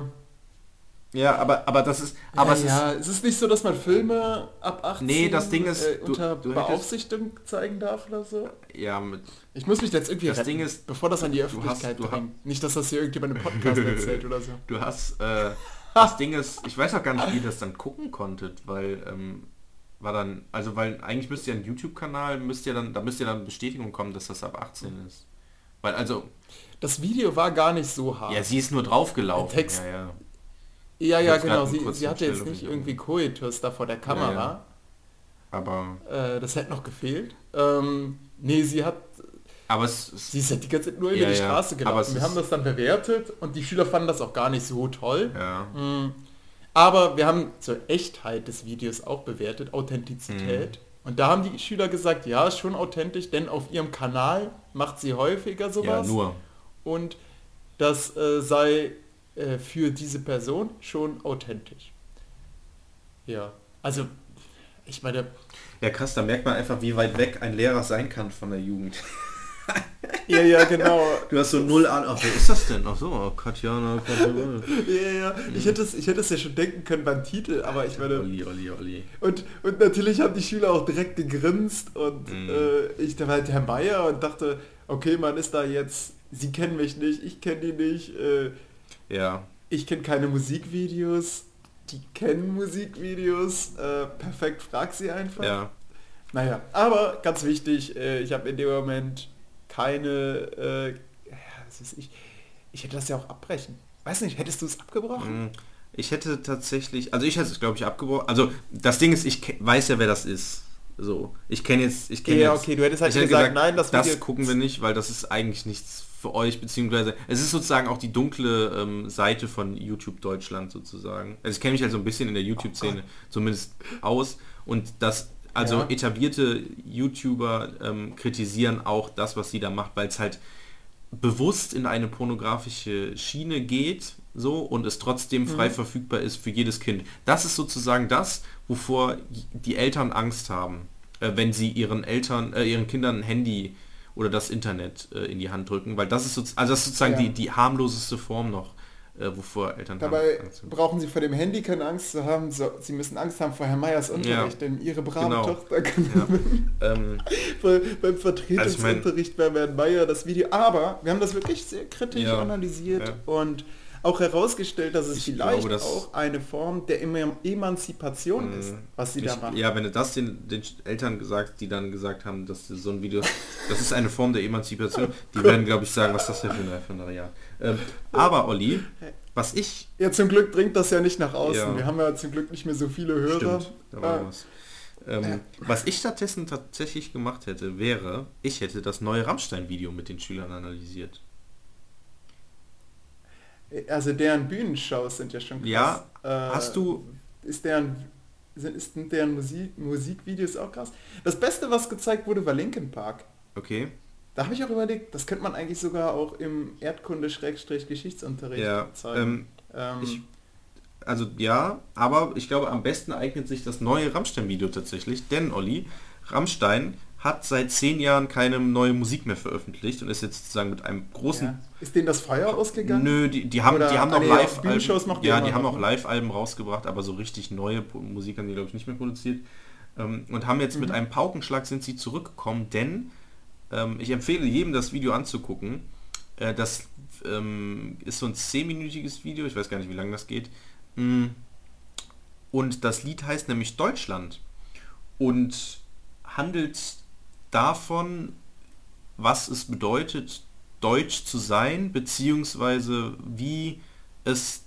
ja, aber, aber das ist... Aber ja, es, ja, ist, es ist nicht so, dass man Filme ab 18 nee, das Ding ist, äh, unter du, du Beaufsichtigung hättest, zeigen darf oder so. Ja, mit... Ich muss mich jetzt irgendwie das retten, Ding ist, bevor das an die Öffentlichkeit hast, bringt. Nicht, dass das hier irgendjemand im Podcast erzählt oder so. Du hast... Äh, das Ding ist, ich weiß auch gar nicht, wie ihr das dann gucken konntet, weil... Ähm, war dann, also weil eigentlich müsst ihr einen YouTube-Kanal, müsst ihr dann, da müsst ihr dann Bestätigung kommen, dass das ab 18 ist. Weil also. Das Video war gar nicht so hart. Ja, sie ist nur draufgelaufen. Text, ja, ja. Ja, ja, genau. Sie, sie hatte jetzt nicht irgendwie Koitus da vor der Kamera. Ja, ja. Aber... Äh, das hätte noch gefehlt. Ähm, nee, sie hat... Aber es, sie ist halt die ganze Zeit nur über ja, die Straße gelaufen. Wir haben das dann bewertet und die Schüler fanden das auch gar nicht so toll. Ja. Mhm. Aber wir haben zur Echtheit des Videos auch bewertet, Authentizität. Mhm. Und da haben die Schüler gesagt, ja, ist schon authentisch, denn auf ihrem Kanal macht sie häufiger sowas. Ja, nur. Und das äh, sei äh, für diese Person schon authentisch. Ja, also ich meine... Ja krass, da merkt man einfach, wie weit weg ein Lehrer sein kann von der Jugend. ja, ja, genau. Du hast so null Ahnung. Ach, wer ist das denn? Ach so, Katjana. Katjana. ja, ja. Ich hätte, es, ich hätte es ja schon denken können beim Titel, aber ich meine... Olli, Olli, Olli. Und, und natürlich haben die Schüler auch direkt gegrinst und mm. äh, ich, da war halt Herr Meier und dachte, okay, man ist da jetzt, sie kennen mich nicht, ich kenne die nicht. Äh, ja. Ich kenne keine Musikvideos, die kennen Musikvideos. Äh, perfekt, frag sie einfach. Ja. Naja, aber ganz wichtig, äh, ich habe in dem Moment keine, äh, ja, ich, ich hätte das ja auch abbrechen. Weiß nicht, hättest du es abgebrochen? Mm, ich hätte tatsächlich, also ich hätte es glaube ich abgebrochen. Also das Ding ist, ich weiß ja, wer das ist. So, ich kenne jetzt, ich kenne ja, jetzt, okay, du hättest halt gesagt, gesagt, nein, das, das gucken wir nicht, weil das ist eigentlich nichts für euch, beziehungsweise es ist sozusagen auch die dunkle ähm, Seite von YouTube Deutschland sozusagen. Also ich kenne mich halt so ein bisschen in der YouTube-Szene oh zumindest aus und das, also ja. etablierte YouTuber ähm, kritisieren auch das, was sie da macht, weil es halt bewusst in eine pornografische Schiene geht, so und es trotzdem frei mhm. verfügbar ist für jedes Kind. Das ist sozusagen das, wovor die Eltern Angst haben, äh, wenn sie ihren Eltern, äh, ihren Kindern ein Handy oder das Internet äh, in die Hand drücken, weil das ist, so, also das ist sozusagen ja. die, die harmloseste Form noch, äh, wovor Eltern Dabei brauchen sie vor dem Handy keine Angst zu haben, so, sie müssen Angst haben vor Herrn Meyers Unterricht, ja. denn ihre brave genau. Tochter kann ja. ähm, beim Vertretungsunterricht also bei Herrn Meyer das Video, aber wir haben das wirklich sehr kritisch analysiert und auch herausgestellt, dass es ich vielleicht glaube, auch eine Form der Emanzipation mh, ist, was sie ich, da machen. Ja, wenn du das den, den, Eltern gesagt, die dann gesagt haben, dass so ein Video, das ist eine Form der Emanzipation, die werden, glaube ich, sagen, was das denn für eine, für eine ja. Ähm, aber Olli, was ich... Ja, zum Glück dringt das ja nicht nach außen. Ja. Wir haben ja zum Glück nicht mehr so viele Hörer. Stimmt, ah. was. Ähm. Was ich stattdessen tatsächlich gemacht hätte, wäre, ich hätte das neue Rammstein-Video mit den Schülern analysiert. Also deren Bühnenshows sind ja schon krass. Ja, äh, hast du... Ist deren, ist deren Musik, Musikvideos auch krass. Das Beste, was gezeigt wurde, war Linkin Park. Okay. Da habe ich auch überlegt, das könnte man eigentlich sogar auch im Erdkunde-Geschichtsunterricht ja, zeigen. Ähm, ähm, ich, also ja, aber ich glaube, am besten eignet sich das neue Rammstein-Video tatsächlich, denn Olli, Rammstein hat seit zehn Jahren keine neue Musik mehr veröffentlicht und ist jetzt sozusagen mit einem großen... Ja. Ist denen das Feuer ausgegangen? Nö, die, die haben, Oder- die haben noch live die Ja, die haben auch? Live-Alben rausgebracht, aber so richtig neue Musik haben die, glaube ich, nicht mehr produziert. Ähm, und haben jetzt Mhm. mit einem Paukenschlag sind sie zurückgekommen, denn ähm, ich empfehle jedem das Video anzugucken. Äh, das ähm, ist so ein 10-minütiges Video, ich weiß gar nicht, wie lange das geht. Mm. Und das Lied heißt nämlich Deutschland und handelt davon, was es bedeutet, deutsch zu sein, beziehungsweise wie es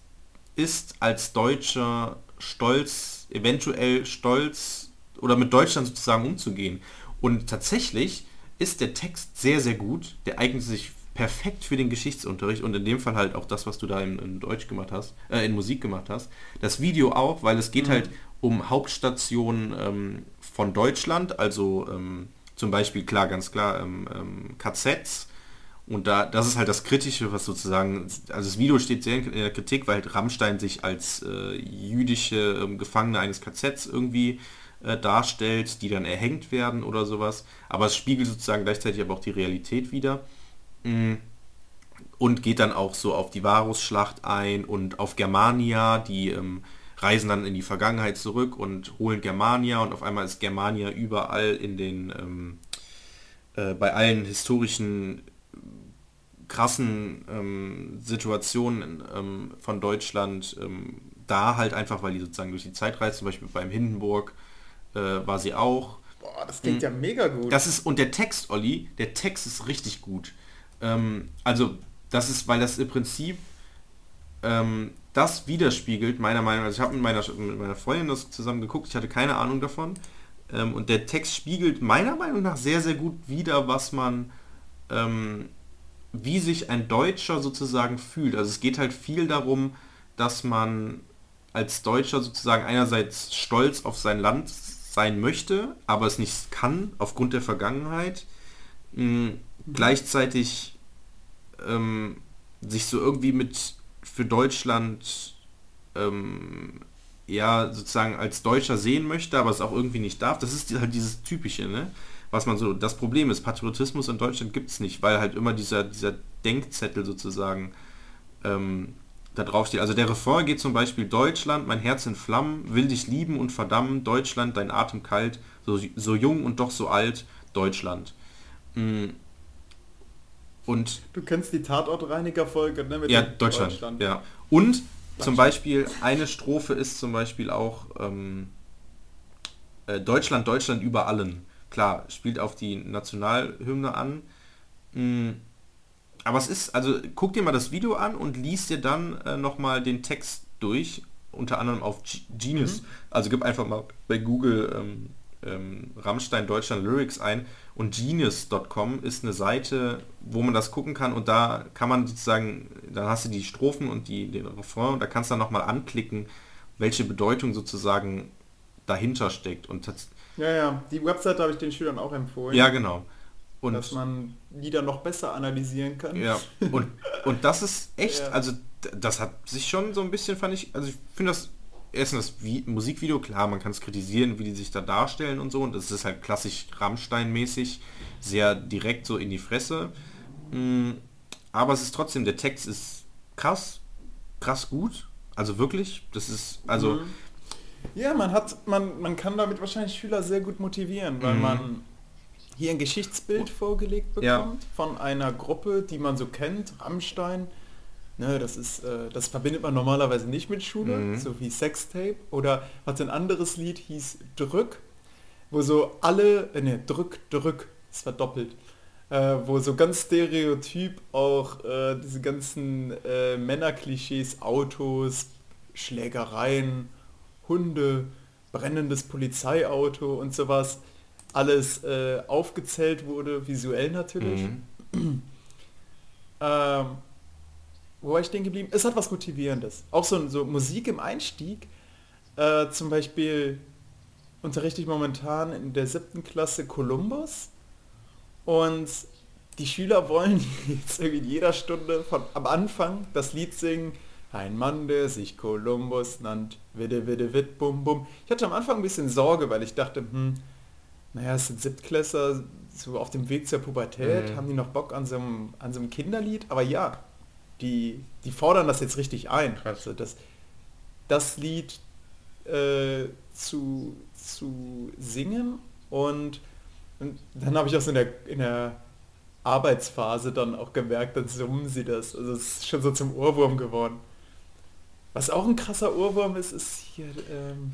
ist, als Deutscher stolz, eventuell stolz oder mit Deutschland sozusagen umzugehen. Und tatsächlich ist der Text sehr, sehr gut. Der eignet sich perfekt für den Geschichtsunterricht und in dem Fall halt auch das, was du da in, in Deutsch gemacht hast, äh, in Musik gemacht hast. Das Video auch, weil es geht halt um Hauptstationen ähm, von Deutschland, also ähm, zum Beispiel klar, ganz klar, ähm, ähm, KZs. Und da, das ist halt das Kritische, was sozusagen, also das Video steht sehr in der Kritik, weil halt Rammstein sich als äh, jüdische ähm, Gefangene eines KZs irgendwie äh, darstellt, die dann erhängt werden oder sowas. Aber es spiegelt sozusagen gleichzeitig aber auch die Realität wieder. Mm. Und geht dann auch so auf die Varusschlacht ein und auf Germania, die ähm, reisen dann in die Vergangenheit zurück und holen Germania und auf einmal ist Germania überall in den, ähm, äh, bei allen historischen krassen ähm, Situationen ähm, von Deutschland ähm, da halt einfach, weil die sozusagen durch die Zeit reist, zum Beispiel beim Hindenburg äh, war sie auch. Boah, das klingt ja mega gut. Das ist, und der Text, Olli, der Text ist richtig gut. Ähm, also, das ist, weil das im Prinzip ähm, das widerspiegelt, meiner Meinung nach. Also ich habe mit meiner, mit meiner Freundin das zusammen geguckt, ich hatte keine Ahnung davon. Ähm, und der Text spiegelt meiner Meinung nach sehr, sehr gut wider, was man, ähm, wie sich ein Deutscher sozusagen fühlt. Also es geht halt viel darum, dass man als Deutscher sozusagen einerseits stolz auf sein Land sein möchte, aber es nicht kann aufgrund der Vergangenheit. Mh, Gleichzeitig ähm, sich so irgendwie mit für Deutschland ähm, ja sozusagen als Deutscher sehen möchte, aber es auch irgendwie nicht darf. Das ist halt dieses typische, ne? Was man so, das Problem ist, Patriotismus in Deutschland gibt es nicht, weil halt immer dieser, dieser Denkzettel sozusagen ähm, da drauf steht. Also der Refrain geht zum Beispiel Deutschland, mein Herz in Flammen, will dich lieben und verdammen, Deutschland, dein Atem kalt, so, so jung und doch so alt, Deutschland. Mm. Und du kennst die Tatortreiniger-Folge, ne? Ja, dem Deutschland, ja. Und zum Deutschland. Beispiel, eine Strophe ist zum Beispiel auch ähm, äh, Deutschland, Deutschland über allen. Klar, spielt auf die Nationalhymne an. Mm, aber es ist, also guck dir mal das Video an und liest dir dann äh, nochmal den Text durch, unter anderem auf G Genius. Also gib einfach mal bei Google ähm, ähm, Rammstein Deutschland Lyrics ein und genius.com ist eine Seite, wo man das gucken kann und da kann man sozusagen, dann hast du die Strophen und die, den Refrain und da kannst du dann nochmal anklicken, welche Bedeutung sozusagen dahinter steckt. Und tats- Ja, ja, die Webseite habe ich den Schülern auch empfohlen. ja, genau. Und dass man Lieder noch besser analysieren kann. Ja, und, und das ist echt, Ja. also das hat sich schon so ein bisschen, fand ich, also ich finde das, erstens das Vi Musikvideo, klar, man kann es kritisieren, wie die sich da darstellen und so, und das ist halt klassisch Rammstein-mäßig, sehr direkt so in die Fresse. Mm, Aber es ist trotzdem, der Text ist krass, krass gut, also wirklich, das ist, also, Mhm. Ja, man hat, man, man kann damit wahrscheinlich Schüler sehr gut motivieren, weil Mhm. man hier ein Geschichtsbild vorgelegt bekommt Ja. von einer Gruppe, die man so kennt, Rammstein. Ne, das ist, äh, das verbindet man normalerweise nicht mit Schule, Mhm. so wie Sextape. Oder was ein anderes Lied hieß Drück, wo so alle, äh, ne, Drück, Drück, ist verdoppelt. Äh, wo so ganz stereotyp auch äh, diese ganzen äh, Männerklischees, Autos, Schlägereien, Hunde, brennendes Polizeiauto und sowas, alles äh, aufgezählt wurde, visuell natürlich. mhm. Ähm, wo war ich stehen geblieben? Es hat was Motivierendes. Auch so, so Musik im Einstieg. Äh, zum Beispiel unterrichte ich momentan in der siebten Klasse Columbus und die Schüler wollen jetzt irgendwie in jeder Stunde von, am Anfang das Lied singen. Ein Mann, der sich Columbus nannt, widde, widde, widd, bum, bum. Ich hatte am Anfang ein bisschen Sorge, weil ich dachte, hm, naja, es sind Siebtklässler, so auf dem Weg zur Pubertät, Mhm. haben die noch Bock an so einem, an so einem Kinderlied, aber ja, die, die fordern das jetzt richtig ein. Krass. Also das, das Lied äh, zu, zu singen und, und dann habe ich auch so in der, in der Arbeitsphase dann auch gemerkt, dann summen sie das. Also es ist schon so zum Ohrwurm geworden. Was auch ein krasser Ohrwurm ist, ist hier ähm,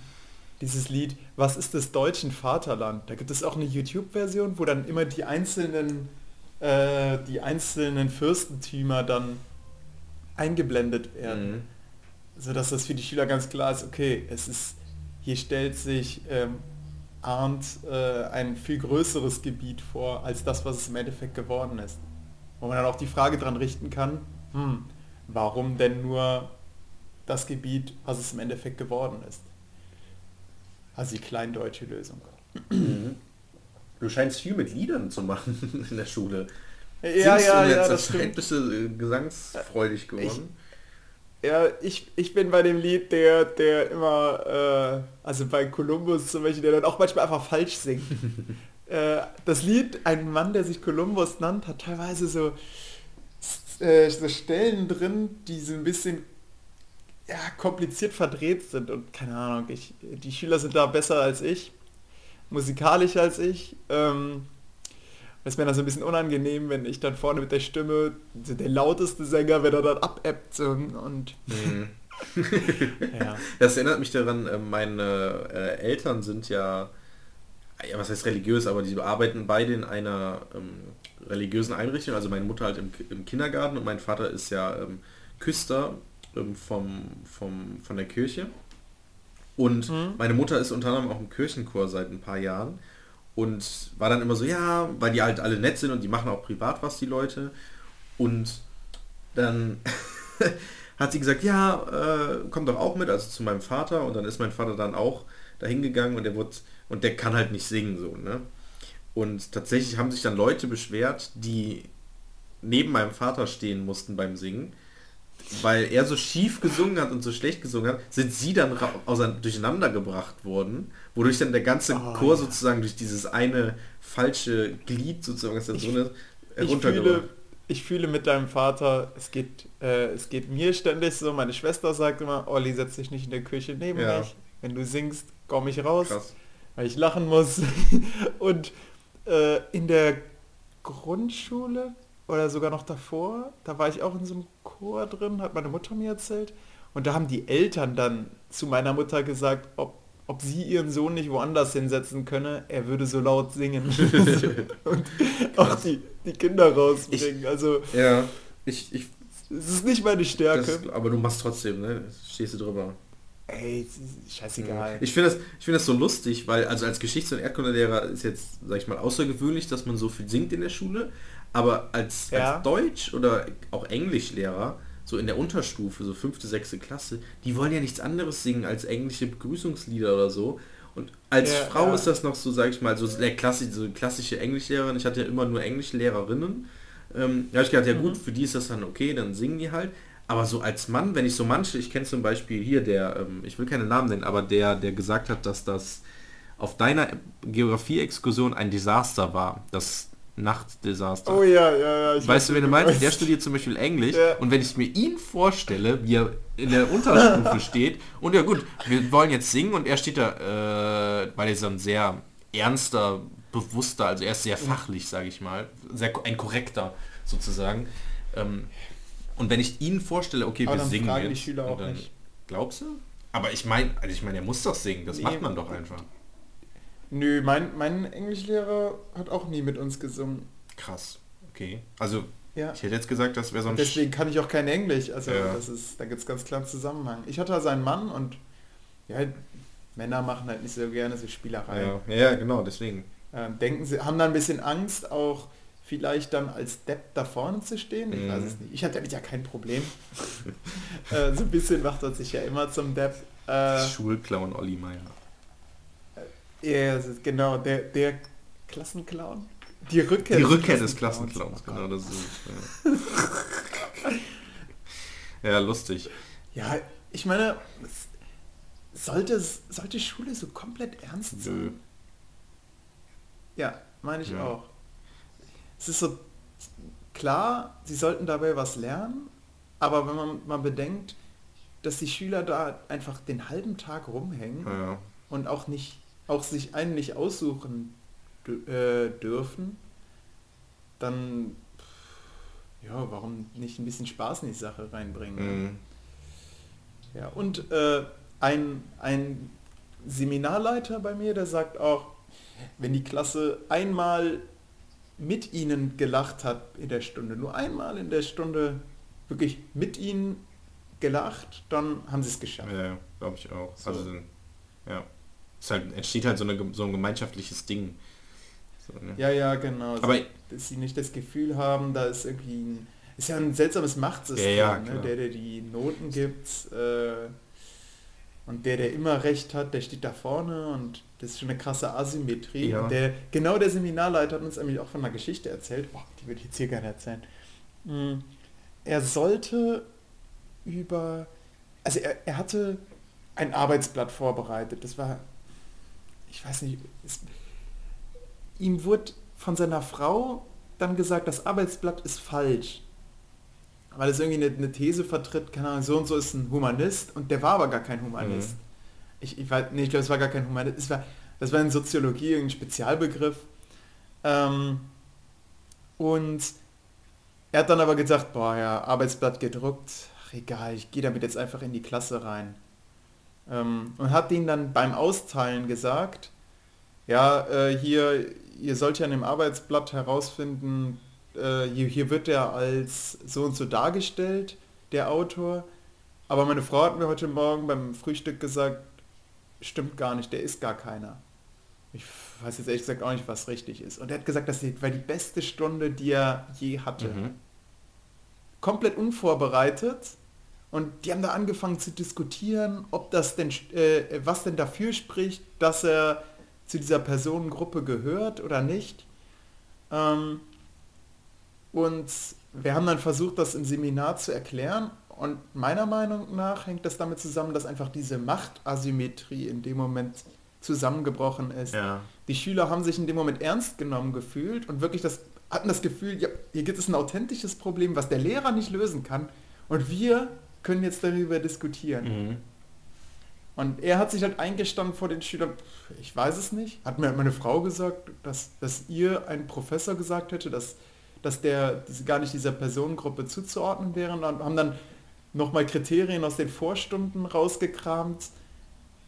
dieses Lied Was ist des deutschen Vaterland? Da gibt es auch eine YouTube-Version, wo dann immer die einzelnen, äh, die einzelnen Fürstentümer dann eingeblendet werden. Mhm. Sodass das für die Schüler ganz klar ist, okay, es ist, hier stellt sich ähm, Arndt äh, ein viel größeres Gebiet vor, als das, was es im Endeffekt geworden ist. Wo man dann auch die Frage dran richten kann, hm, warum denn nur das Gebiet, was es im Endeffekt geworden ist? Also die kleindeutsche Lösung. Du scheinst viel mit Liedern zu machen in der Schule. Ja, Singst ja, ja, das Zeit? stimmt. Bist du äh, gesangsfreudig geworden? Ja, ich, ich bin bei dem Lied der, der immer, äh, also bei Columbus zum Beispiel, der dann auch manchmal einfach falsch singt. äh, das Lied, ein Mann, der sich Columbus nannt, hat teilweise so, äh, so Stellen drin, die so ein bisschen ja, kompliziert verdreht sind und keine Ahnung, ich, die Schüler sind da besser als ich, musikalischer als ich. Ähm, ist mir dann so ein bisschen unangenehm, wenn ich dann vorne mit der Stimme, so der lauteste Sänger, wenn er dann abebbt so, und Mhm. ja. Das erinnert mich daran, äh, meine äh, Eltern sind ja, ja, was heißt religiös, aber die arbeiten beide in einer ähm, religiösen Einrichtung. Also meine Mutter halt im, im Kindergarten und mein Vater ist ja ähm, Küster ähm, vom, vom, von der Kirche. Und Mhm. meine Mutter ist unter anderem auch im Kirchenchor seit ein paar Jahren und war dann immer so, ja, weil die halt alle nett sind und die machen auch privat was, die Leute. Und dann hat sie gesagt, ja, äh, komm doch auch mit, also zu meinem Vater. Und dann ist mein Vater dann auch dahin gegangen und der wurde, und der kann halt nicht singen so, ne? Und tatsächlich haben sich dann Leute beschwert, die neben meinem Vater stehen mussten beim Singen, weil er so schief gesungen hat und so schlecht gesungen hat, sind sie dann durcheinander gebracht worden, wodurch dann der ganze Oh, Chor ja. sozusagen durch dieses eine falsche Glied sozusagen, das Ich- so eine ich fühle, ich fühle mit deinem Vater, es geht, äh, es geht mir ständig so, meine Schwester sagt immer, Olli, setz dich nicht in der Küche neben Ja. mich. Wenn du singst, komm ich raus, Krass. weil ich lachen muss. Und äh, in der Grundschule oder sogar noch davor, da war ich auch in so einem Chor drin, hat meine Mutter mir erzählt. Und da haben die Eltern dann zu meiner Mutter gesagt, ob, ob sie ihren Sohn nicht woanders hinsetzen könne, er würde so laut singen. und auch die, die Kinder rausbringen. also Ja, ich, ich es ist nicht meine Stärke. das, aber du machst trotzdem, ne? Stehst du drüber. Ey, scheißegal. Ich finde das, ich finde das so lustig, weil also als Geschichts- und Erdkundelehrer ist jetzt, sag ich mal, außergewöhnlich, dass man so viel singt in der Schule, aber als, Ja. als Deutsch oder auch Englischlehrer, so in der Unterstufe, so fünfte, sechste Klasse, die wollen ja nichts anderes singen als englische Begrüßungslieder oder so. Und als Ja, Frau ja. ist das noch so, sag ich mal, so der klassische, so klassische Englischlehrerin. Ich hatte ja immer nur Englischlehrerinnen. Ähm, da habe ich gedacht, ja Mhm. gut, für die ist das dann okay, dann singen die halt. Aber so als Mann, wenn ich so manche, ich kenne zum Beispiel hier der, ähm, ich will keine Namen nennen, aber der, der gesagt hat, dass das auf deiner Geografie-Exkursion ein Desaster war, das Nachtdesaster. Oh ja, ja, ja. ich Weißt weiß, du, wen du meinst? Der studiert zum Beispiel Englisch Ja. und wenn ich mir ihn vorstelle, wie er in der Unterstufe steht und ja gut, wir wollen jetzt singen und er steht da, äh, weil er so ein sehr ernster, bewusster, also er ist sehr fachlich, sage ich mal, sehr ein korrekter sozusagen. Ähm, und wenn ich ihn vorstelle, okay, Aber wir singen jetzt. Glaubst du? Aber ich meine, also ich meine, er muss doch singen, das Nee. macht man doch einfach. Nö, mein, mein Englischlehrer hat auch nie mit uns gesungen. Krass. Okay. Also Ja. ich hätte jetzt gesagt, das wäre so ein Deswegen kann ich auch kein Englisch. Also Ja. das ist, da gibt es ganz klar einen Zusammenhang. Ich hatte also einen Mann und ja, Männer machen halt nicht so gerne so Spielereien. ja, ja, genau, deswegen. Ähm, denken sie, haben da ein bisschen Angst, auch vielleicht dann als Depp da vorne zu stehen. Ich Mhm. weiß es nicht. Ich hatte damit ja kein Problem. äh, so ein bisschen macht er sich ja immer zum Depp. Äh, Schulclown Olli Meier. Ja, genau, der, der Klassenclown. Die Rückkehr, Die des Rückkehr des Klassenclowns. Genau das ist. Ja, ja lustig. Ja, ich meine, sollte, sollte Schule so komplett ernst Nö. sein? Ja, meine ich Ja. auch. Es ist so klar, sie sollten dabei was lernen, aber wenn man mal bedenkt, dass die Schüler da einfach den halben Tag rumhängen Ja. und auch nicht, auch sich einen nicht aussuchen äh, dürfen, dann ja, warum nicht ein bisschen Spaß in die Sache reinbringen? ne? Mhm. Ja, und äh, ein, ein Seminarleiter bei mir, der sagt auch, wenn die Klasse einmal mit ihnen gelacht hat in der Stunde, nur einmal in der Stunde wirklich mit ihnen gelacht, dann haben sie es geschafft. Ja, glaube ich auch. So. Also, ja. Es halt, entsteht halt so, eine, so ein gemeinschaftliches Ding. So, ne? Ja, ja, genau. Aber- dass sie nicht das Gefühl haben, da ist irgendwie ein, ist ja ein seltsames Machtsystem, Ja, ja, ne? der, der die Noten gibt äh, und der, der immer recht hat, der steht da vorne und das ist schon eine krasse Asymmetrie. Ja. Und der, genau der Seminarleiter hat uns nämlich auch von einer Geschichte erzählt, Boah, die würde ich jetzt hier gerne erzählen. Mm, Er sollte über, also er, er hatte ein Arbeitsblatt vorbereitet, das war, ich weiß nicht, es, ihm wurde von seiner Frau dann gesagt, das Arbeitsblatt ist falsch. Weil es irgendwie eine, eine These vertritt, keine Ahnung, so und so ist ein Humanist und der war aber gar kein Humanist. Mhm. Ich, ich, weiß, nee, ich glaube, es war gar kein Humanist. Es war, das war in Soziologie ein Spezialbegriff. Ähm, und er hat dann aber gesagt, boah ja, Arbeitsblatt gedruckt, ach egal, ich gehe damit jetzt einfach in die Klasse rein. Ähm, und hat denen dann beim Austeilen gesagt, ja, äh, hier, ihr sollt ja in dem Arbeitsblatt herausfinden, äh, hier, hier wird er als so und so dargestellt, der Autor. Aber meine Frau hat mir heute Morgen beim Frühstück gesagt, stimmt gar nicht, der ist gar keiner. Ich weiß jetzt ehrlich gesagt auch nicht, was richtig ist. Und er hat gesagt, das war die beste Stunde, die er je hatte. Mhm. Komplett unvorbereitet. Und die haben da angefangen zu diskutieren, ob das denn, äh, was denn dafür spricht, dass er zu dieser Personengruppe gehört oder nicht. Ähm, und wir haben dann versucht, das im Seminar zu erklären. Und meiner Meinung nach hängt das damit zusammen, dass einfach diese Machtasymmetrie in dem Moment zusammengebrochen ist. Ja. Die Schüler haben sich in dem Moment ernst genommen gefühlt und wirklich das, hatten das Gefühl, ja, hier gibt es ein authentisches Problem, was der Lehrer nicht lösen kann. Und wir können jetzt darüber diskutieren. Mhm. Und er hat sich halt eingestanden vor den Schülern, ich weiß es nicht, hat mir meine Frau gesagt, dass, dass ihr ein Professor gesagt hätte, dass, dass der diese, gar nicht dieser Personengruppe zuzuordnen wäre und haben dann nochmal Kriterien aus den Vorstunden rausgekramt,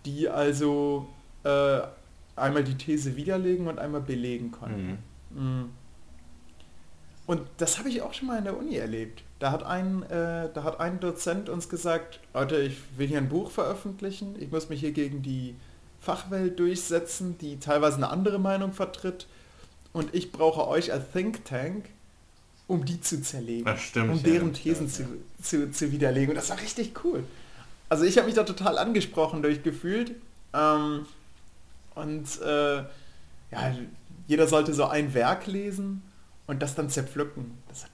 die also äh, einmal die These widerlegen und einmal belegen konnten. Mhm. Mm. Und das habe ich auch schon mal in der Uni erlebt. Da hat ein, äh, da hat ein Dozent uns gesagt, Leute, ich will hier ein Buch veröffentlichen, ich muss mich hier gegen die Fachwelt durchsetzen, die teilweise eine andere Meinung vertritt und ich brauche euch als Think Tank, um die zu zerlegen, stimmt, um ja, deren das Thesen zu, zu, zu widerlegen. Und das war richtig cool. Also ich habe mich da total angesprochen durchgefühlt. Ähm, und äh, ja, jeder sollte so ein Werk lesen und das dann zerpflücken. Das hat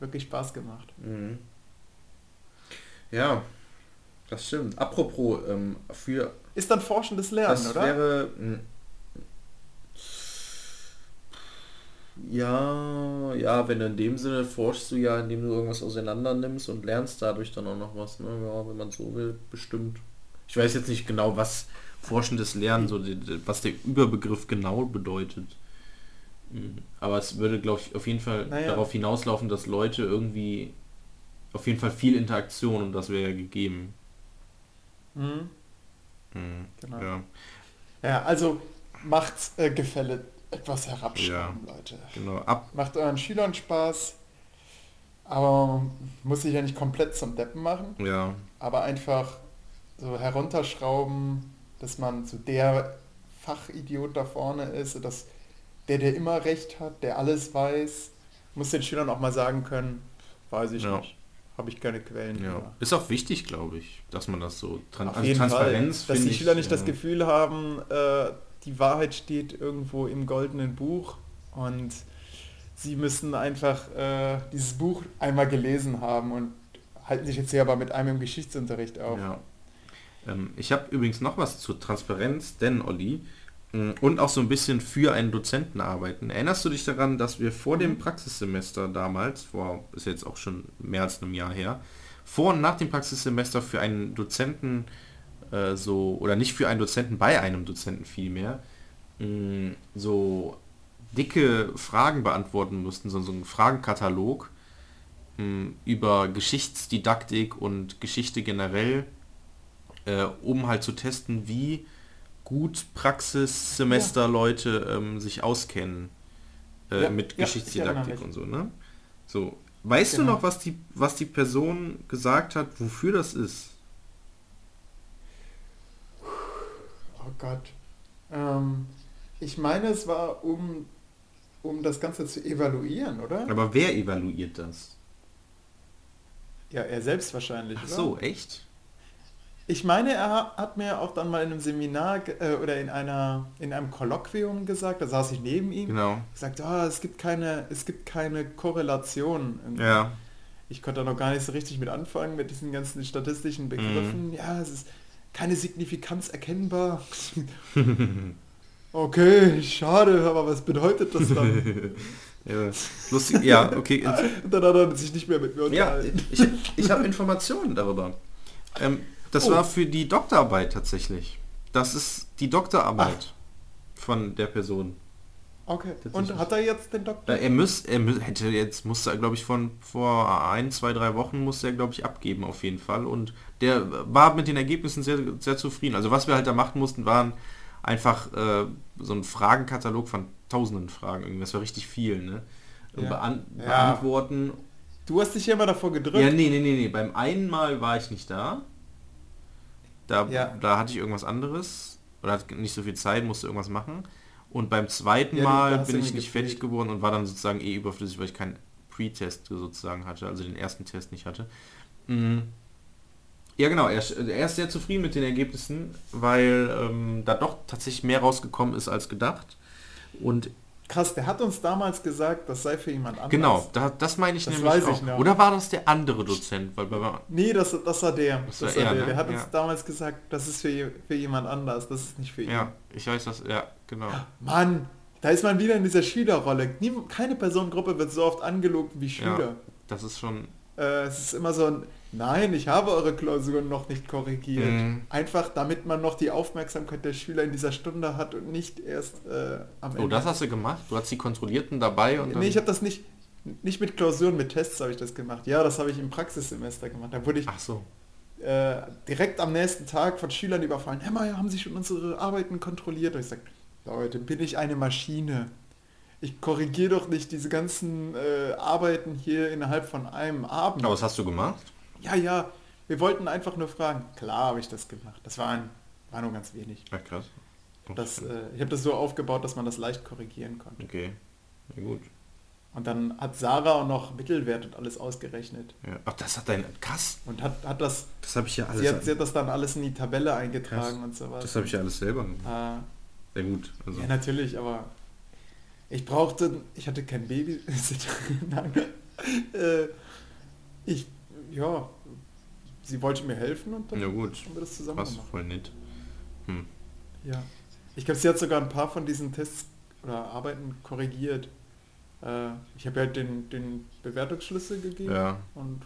wirklich Spaß gemacht. Mhm. Ja, das stimmt. Apropos, ähm, für Ist dann forschendes Lernen, das oder? wäre mh, ja, ja, wenn du in dem Sinne forschst du ja, indem du irgendwas auseinander nimmst und lernst dadurch dann auch noch was, ne? Ja, wenn man so will, bestimmt. Ich weiß jetzt nicht genau, was forschendes Lernen, so die, was der Überbegriff genau bedeutet. Mhm. Aber es würde, glaube ich, auf jeden Fall Naja. darauf hinauslaufen, dass Leute irgendwie auf jeden Fall viel Interaktion und das wäre ja gegeben. Mhm. Mhm. Genau. Ja, Ja, also macht äh, Gefälle etwas herabschrauben, Leute. genau. Ab, Macht euren Schülern Spaß, aber muss sich ja nicht komplett zum Deppen machen, ja, aber einfach so herunterschrauben, dass man so der Fachidiot da vorne ist, dass der, der immer recht hat, der alles weiß, muss den Schülern auch mal sagen können, weiß ich Ja. nicht, habe ich keine Quellen. ja. über. Ist auch wichtig, glaube ich, dass man das so tran Auf also Transparenz Fall, dass die Schüler ich, nicht das äh, Gefühl haben, äh, die Wahrheit steht irgendwo im goldenen Buch und sie müssen einfach äh, dieses Buch einmal gelesen haben und halten sich jetzt hier aber mit einem im Geschichtsunterricht auf. Ja. Ähm, ich habe übrigens noch was zur Transparenz, denn Olli, Und auch so ein bisschen für einen Dozenten arbeiten. Erinnerst du dich daran, dass wir vor dem Praxissemester damals, vor, ist jetzt auch schon mehr als einem Jahr her, vor und nach dem Praxissemester für einen Dozenten äh, so, oder nicht für einen Dozenten, bei einem Dozenten vielmehr, mh, so dicke Fragen beantworten mussten, so, so einen Fragenkatalog mh, über Geschichtsdidaktik und Geschichte generell, äh, um halt zu testen, wie gut Praxissemesterleute ähm, sich auskennen äh, Ja, mit ja, ich Geschichtsdidaktik und so, ne? So. Weißt du Genau. noch, was die, was die Person gesagt hat, wofür das ist? Oh Gott. Ähm, ich meine, es war um, um das Ganze zu evaluieren, oder? Aber wer evaluiert das? Ja, er selbst wahrscheinlich. Ach oder? so, echt? Ich meine, er ha- hat mir auch dann mal in einem Seminar äh, oder in einer in einem Kolloquium gesagt, da saß ich neben ihm, Genau. gesagt, ah, es gibt keine, es gibt keine Korrelation. Ja. Ich konnte da noch gar nicht so richtig mit anfangen mit diesen ganzen statistischen Begriffen. Ja, es ist keine Signifikanz erkennbar. okay, schade, aber was bedeutet das dann? ja. Lustig. Ja, okay. Dann hat er sich nicht mehr mit mir Ja, unterhalten. ich, ich habe Informationen darüber. Ähm, das Oh. war für die Doktorarbeit tatsächlich. Das ist die Doktorarbeit von der Person. Okay. Und hat er jetzt den Doktor? Äh, Er muss, er hätte jetzt musste er glaube ich von vor ein, zwei, drei Wochen musste er glaube ich abgeben auf jeden Fall und der war mit den Ergebnissen sehr, sehr zufrieden. Also was wir halt da machen mussten, waren einfach äh, so ein Fragenkatalog von tausenden Fragen. Irgendwie, das war richtig viel, ne? Ja. Bean Ja. Beantworten. Du hast dich ja immer davor gedrückt. Ja, nee, nee, nee, nee. Beim einen Mal war ich nicht da. Da, Ja. da hatte ich irgendwas anderes oder hatte nicht so viel Zeit, musste irgendwas machen. Und beim zweiten Ja, Mal bin ich nicht fertig geworden und war dann sozusagen eh überflüssig, weil ich keinen Pre-Test sozusagen hatte, also den ersten Test nicht hatte. Mm. Ja genau, er, er ist sehr zufrieden mit den Ergebnissen, weil ähm, da doch tatsächlich mehr rausgekommen ist als gedacht. Und Krass, der hat uns damals gesagt, das sei für jemand anders. genau, da, das meine ich Das nämlich ich auch. noch. Oder war das der andere Dozent? Weil bei, Nee, das, das war der. Das Das, war er, der. ne? der hat uns Ja. damals gesagt, das ist für, für jemand anders, das ist nicht für ihn. ja, ich weiß das, ja, genau. Mann, da ist man wieder in dieser Schülerrolle. Nie, keine Personengruppe wird so oft angelogen wie Schüler. Ja, das ist schon, Äh, es ist immer so ein, nein, ich habe eure Klausuren noch nicht korrigiert. Mhm. Einfach damit man noch die Aufmerksamkeit der Schüler in dieser Stunde hat und nicht erst äh, am Ende. oh, das hast du gemacht? Du hast die Kontrollierten dabei und Nee, ich habe das nicht, nicht mit Klausuren, mit Tests habe ich das gemacht. Ja, das habe ich im Praxissemester gemacht. Da wurde ich ach so, äh, direkt am nächsten Tag von Schülern überfallen. Herr Meier, haben Sie schon unsere Arbeiten kontrolliert? Und ich sage, Leute, bin ich eine Maschine? Ich korrigiere doch nicht diese ganzen äh, Arbeiten hier innerhalb von einem Abend. aber was hast du gemacht? Ja, ja, wir wollten einfach nur fragen. Klar habe ich das gemacht. Das war, ein, war nur ganz wenig. Ja, krass. Das, äh, ich habe das so aufgebaut, dass man das leicht korrigieren konnte. Okay, ja gut. Und dann hat Sarah auch noch Mittelwert und alles ausgerechnet. Ja. Ach, das hat dein, krass, Und hat, hat das, das habe ich ja alles, sie hat, sie hat das dann alles in die Tabelle eingetragen Krass. und sowas. das habe ich ja alles selber gemacht. Äh, Sehr gut, also. Ja, natürlich, aber ich brauchte, ich hatte kein. Nein. Äh, ich, ja, sie wollte mir helfen und dann Ja gut, haben wir das zusammen was gemacht. voll nett. Hm. Ja. Ich glaube, sie hat sogar ein paar von diesen Tests oder Arbeiten korrigiert. Äh, ich habe halt den, den Bewertungsschlüssel gegeben Ja. und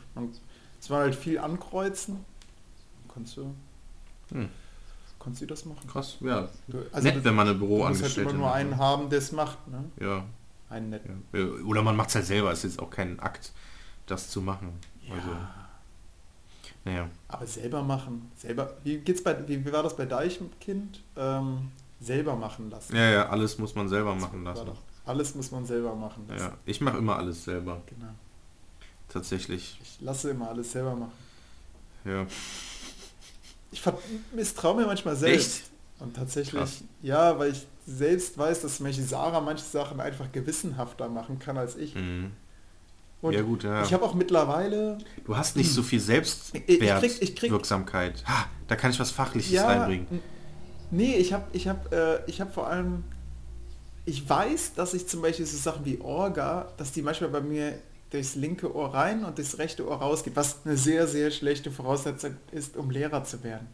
es war halt viel ankreuzen. Konntest du, Hm. konntest du das machen? Krass, ja. Du, also Nett, du, wenn man eine du musst halt immer nur einen ne? haben, der es macht. Ne? Ja, Einen netten. ja. Oder man macht es halt selber, ist jetzt auch kein Akt, das zu machen. Ja. Also, naja. Aber selber machen, selber. Wie geht's bei, wie, wie war das bei Deichkind? Ähm, selber machen lassen. Ja, ja, alles muss man selber machen War lassen. doch, alles muss man selber machen lassen. Ja, ich mache immer alles selber, Genau. tatsächlich. Ich lasse immer alles selber machen. Ja. Ich misstraue mir manchmal selbst. Und tatsächlich, Krass. ja, weil ich selbst weiß, dass Beispiel Sarah manche Sachen einfach gewissenhafter machen kann als ich. Mhm. Und ja gut, ja. ich habe auch mittlerweile, Du hast nicht so viel Ich- ich krieg- ich krieg- Selbstwertwirksamkeit. Ha, da kann ich was Fachliches ja, reinbringen. nee, ich habe ich hab, äh, ich hab vor allem, ich weiß, dass ich zum Beispiel so Sachen wie Orga, dass die manchmal bei mir durchs linke Ohr rein und durchs rechte Ohr rausgeht, was eine sehr, sehr schlechte Voraussetzung ist, um Lehrer zu werden.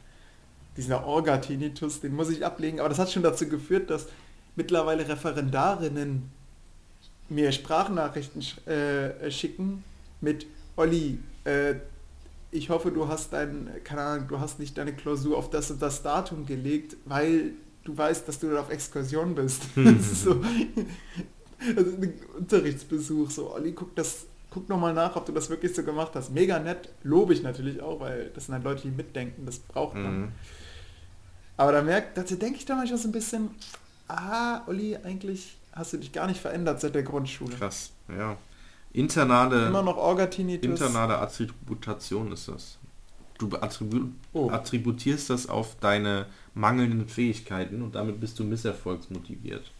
dieser Orga-Tinnitus, den muss ich ablegen. Aber das hat schon dazu geführt, dass mittlerweile Referendarinnen mir Sprachnachrichten äh, schicken mit Olli, äh, ich hoffe, du hast dein, keine Ahnung, du hast nicht deine Klausur auf das und das Datum gelegt, weil du weißt, dass du auf Exkursion bist. so, also Unterrichtsbesuch, so, Olli, guck das, guck nochmal nach, ob du das wirklich so gemacht hast. Mega nett, lobe ich natürlich auch, weil das sind halt Leute, die mitdenken, das braucht man. Mhm. Aber da merkt, dazu denke ich da manchmal so ein bisschen, ah, Olli, eigentlich hast du dich gar nicht verändert seit der Grundschule. Krass, ja. Internale, Immer noch Orgatinitis. internale Attributation ist das. Du attribu oh. attributierst das auf deine mangelnden Fähigkeiten und damit bist du misserfolgsmotiviert.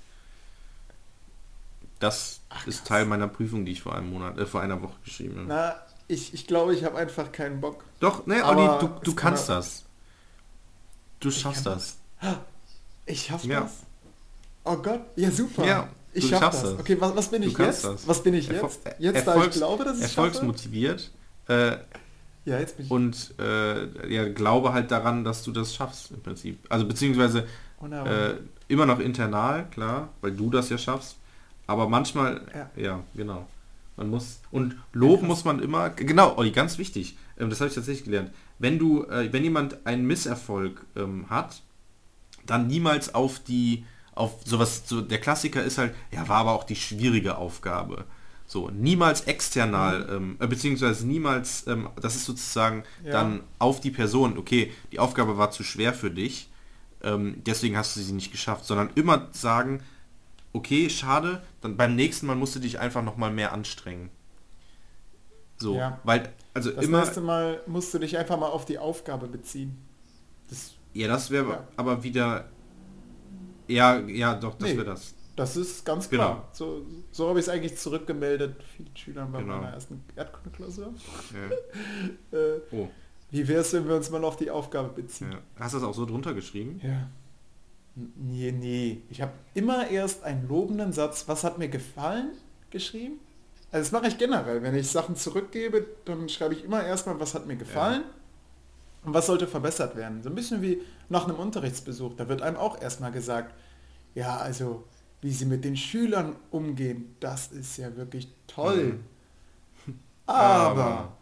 Das Ach, ist Teil meiner Prüfung, die ich vor einem Monat, äh, vor einer Woche geschrieben habe. Na, ich, ich glaube, ich habe einfach keinen Bock. Doch, ne, Olli, du, du kannst das. Du schaffst das. das. Ich schaff ja. das. Oh Gott, ja super. Ja, ich schaff das. das. Okay, was, was bin ich jetzt? Das. Was bin ich jetzt? Erfol jetzt, Erfolgs, da ich glaube, dass ich Erfolgsmotiviert. Äh, ja, jetzt bin ich. Und äh, ja, glaube halt daran, dass du das schaffst im Prinzip. Also beziehungsweise äh, immer noch internal, klar, weil du das ja schaffst. Aber manchmal, ja, ja genau. Man muss und loben muss man immer. Genau, Olli, ganz wichtig. Ähm, das habe ich tatsächlich gelernt. Wenn du, äh, wenn jemand einen Misserfolg ähm, hat, dann niemals auf die auf sowas, so der Klassiker ist halt, ja, war aber auch die schwierige Aufgabe. So, niemals external, mhm. ähm, äh, beziehungsweise niemals, ähm, das ist sozusagen ja. dann auf die Person, okay, die Aufgabe war zu schwer für dich, ähm, deswegen hast du sie nicht geschafft, sondern immer sagen, okay, schade, dann beim nächsten Mal musst du dich einfach nochmal mehr anstrengen. So, ja. weil, also das immer... Das nächste Mal musst du dich einfach mal auf die Aufgabe beziehen. Das, ja, das wäre ja. aber wieder ja, ja, doch, das nee, wäre das. Das ist ganz klar. Genau. So, so habe ich es eigentlich zurückgemeldet vielen Schülern bei genau. meiner ersten Erdkunde-Klausur. Ja. äh, oh. Wie wäre es, wenn wir uns mal auf die Aufgabe beziehen? Ja. Hast du das auch so drunter geschrieben? Ja. Nee, nee. Ich habe immer erst einen lobenden Satz, was hat mir gefallen, geschrieben. Also das mache ich generell. Wenn ich Sachen zurückgebe, dann schreibe ich immer erstmal, was hat mir gefallen. Ja. Und was sollte verbessert werden? So ein bisschen wie nach einem Unterrichtsbesuch. Da wird einem auch erstmal gesagt, ja, also wie sie mit den Schülern umgehen, das ist ja wirklich toll. Mhm. Aber, Aber,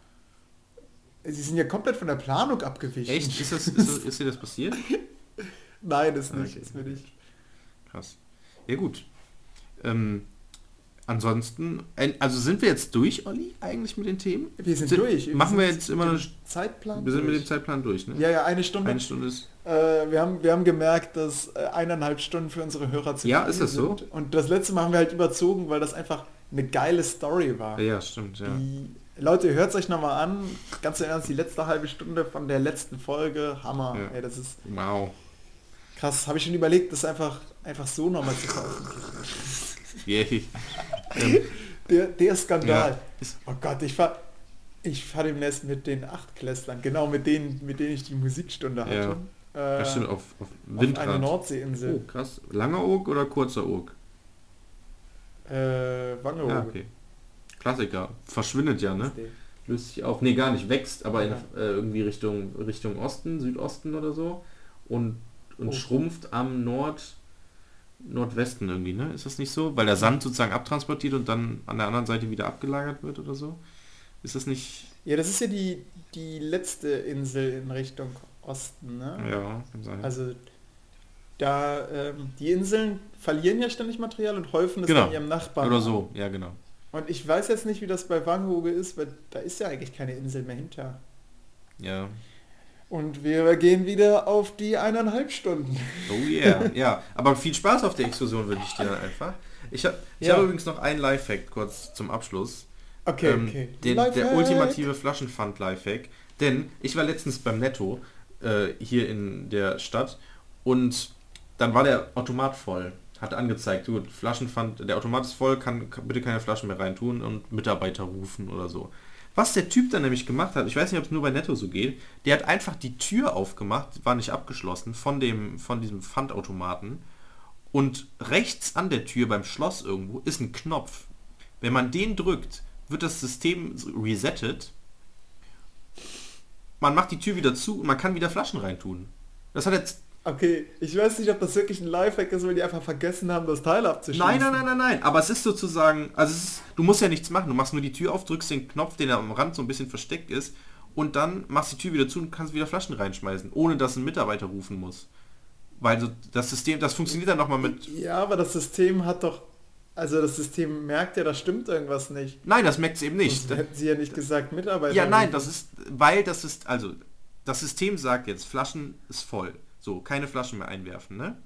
sie sind ja komplett von der Planung abgewichen. Echt? Ist, das, ist, ist dir das passiert? Nein, das nicht. Okay. Das will ich. Krass. Ja gut. Ähm, Ansonsten, also sind wir jetzt durch, Olli, eigentlich mit den Themen? Wir sind, sind durch. Machen wir, wir jetzt immer einen Zeitplan? Wir sind durch. mit dem Zeitplan durch, ne? Ja, ja, eine Stunde. Eine Stunde ist. Äh, wir, haben, wir haben gemerkt, dass äh, eineinhalb Stunden für unsere Hörer zu Ja, ist das sind. so? Und das letzte Mal haben wir halt überzogen, weil das einfach eine geile Story war. Ja, stimmt, ja. Die, Leute, hört euch nochmal an. Ganz im Ernst, die letzte halbe Stunde von der letzten Folge. Hammer. Ja. Ey, das ist. Wow. Krass, habe ich schon überlegt, das einfach, einfach so nochmal zu veröffentlichen. Ähm, der, der Skandal. Ja. Oh Gott, ich fahr, ich fahr demnächst mit den Achtklässlern, genau mit denen, mit denen ich die Musikstunde hatte. Ja. Äh, stimmt, auf, auf Windrad. Auf eine Nordseeinsel. Oh, krass. Langer Oak oder kurzer Oak? Äh, Wangerooge. Ja, okay. Klassiker. Verschwindet ja, ne? Löst sich auf. Nee, gar nicht. Wächst, aber in, äh, irgendwie Richtung, Richtung Osten, Südosten oder so. Und, und oh. schrumpft am Nord Nordwesten irgendwie, ne? Ist das nicht so? Weil der Sand sozusagen abtransportiert und dann an der anderen Seite wieder abgelagert wird oder so? Ist das nicht... Ja, das ist ja die, die letzte Insel in Richtung Osten, ne? Ja, kann sein. Also da, ähm, die Inseln verlieren ja ständig Material und häufen es genau. dann ihrem Nachbarn. Oder so, ja genau. Und ich weiß jetzt nicht, wie das bei Wanghoge ist, weil da ist ja eigentlich keine Insel mehr hinter. Ja. Und wir gehen wieder auf die eineinhalb Stunden. Oh yeah, ja. Aber viel Spaß auf der Exkursion wünsche ich dir einfach. Ich habe ich ja. hab übrigens noch einen Lifehack kurz zum Abschluss. Okay, ähm, okay. Den, der ultimative Flaschenpfand-Lifehack. Denn ich war letztens beim Netto äh, hier in der Stadt und dann war der Automat voll. Hat angezeigt, gut, Flaschenpfand, der Automat ist voll, kann, kann bitte keine Flaschen mehr reintun und Mitarbeiter rufen oder so. Was der Typ dann nämlich gemacht hat, ich weiß nicht, ob es nur bei Netto so geht, der hat einfach die Tür aufgemacht, war nicht abgeschlossen, von, dem, von diesem Pfandautomaten. Und rechts an der Tür beim Schloss irgendwo ist ein Knopf. Wenn man den drückt, wird das System resettet. Man macht die Tür wieder zu und man kann wieder Flaschen reintun. Das hat jetzt Okay, ich weiß nicht, ob das wirklich ein Lifehack ist, weil die einfach vergessen haben, das Teil abzuschließen. Nein, nein, nein, nein, nein. Aber es ist sozusagen, also es ist, du musst ja nichts machen. Du machst nur die Tür auf, drückst den Knopf, der am Rand so ein bisschen versteckt ist, und dann machst die Tür wieder zu und kannst wieder Flaschen reinschmeißen, ohne dass ein Mitarbeiter rufen muss. Weil so das System, das funktioniert dann nochmal mit. Ja, aber das System hat doch. Also das System merkt ja, da stimmt irgendwas nicht. Nein, das merkt es eben nicht. Sonst hätten sie ja nicht gesagt, Mitarbeiter. Ja, nein, das ist, weil das ist, also das System sagt jetzt, Flaschen ist voll. So, keine Flaschen mehr einwerfen, ne?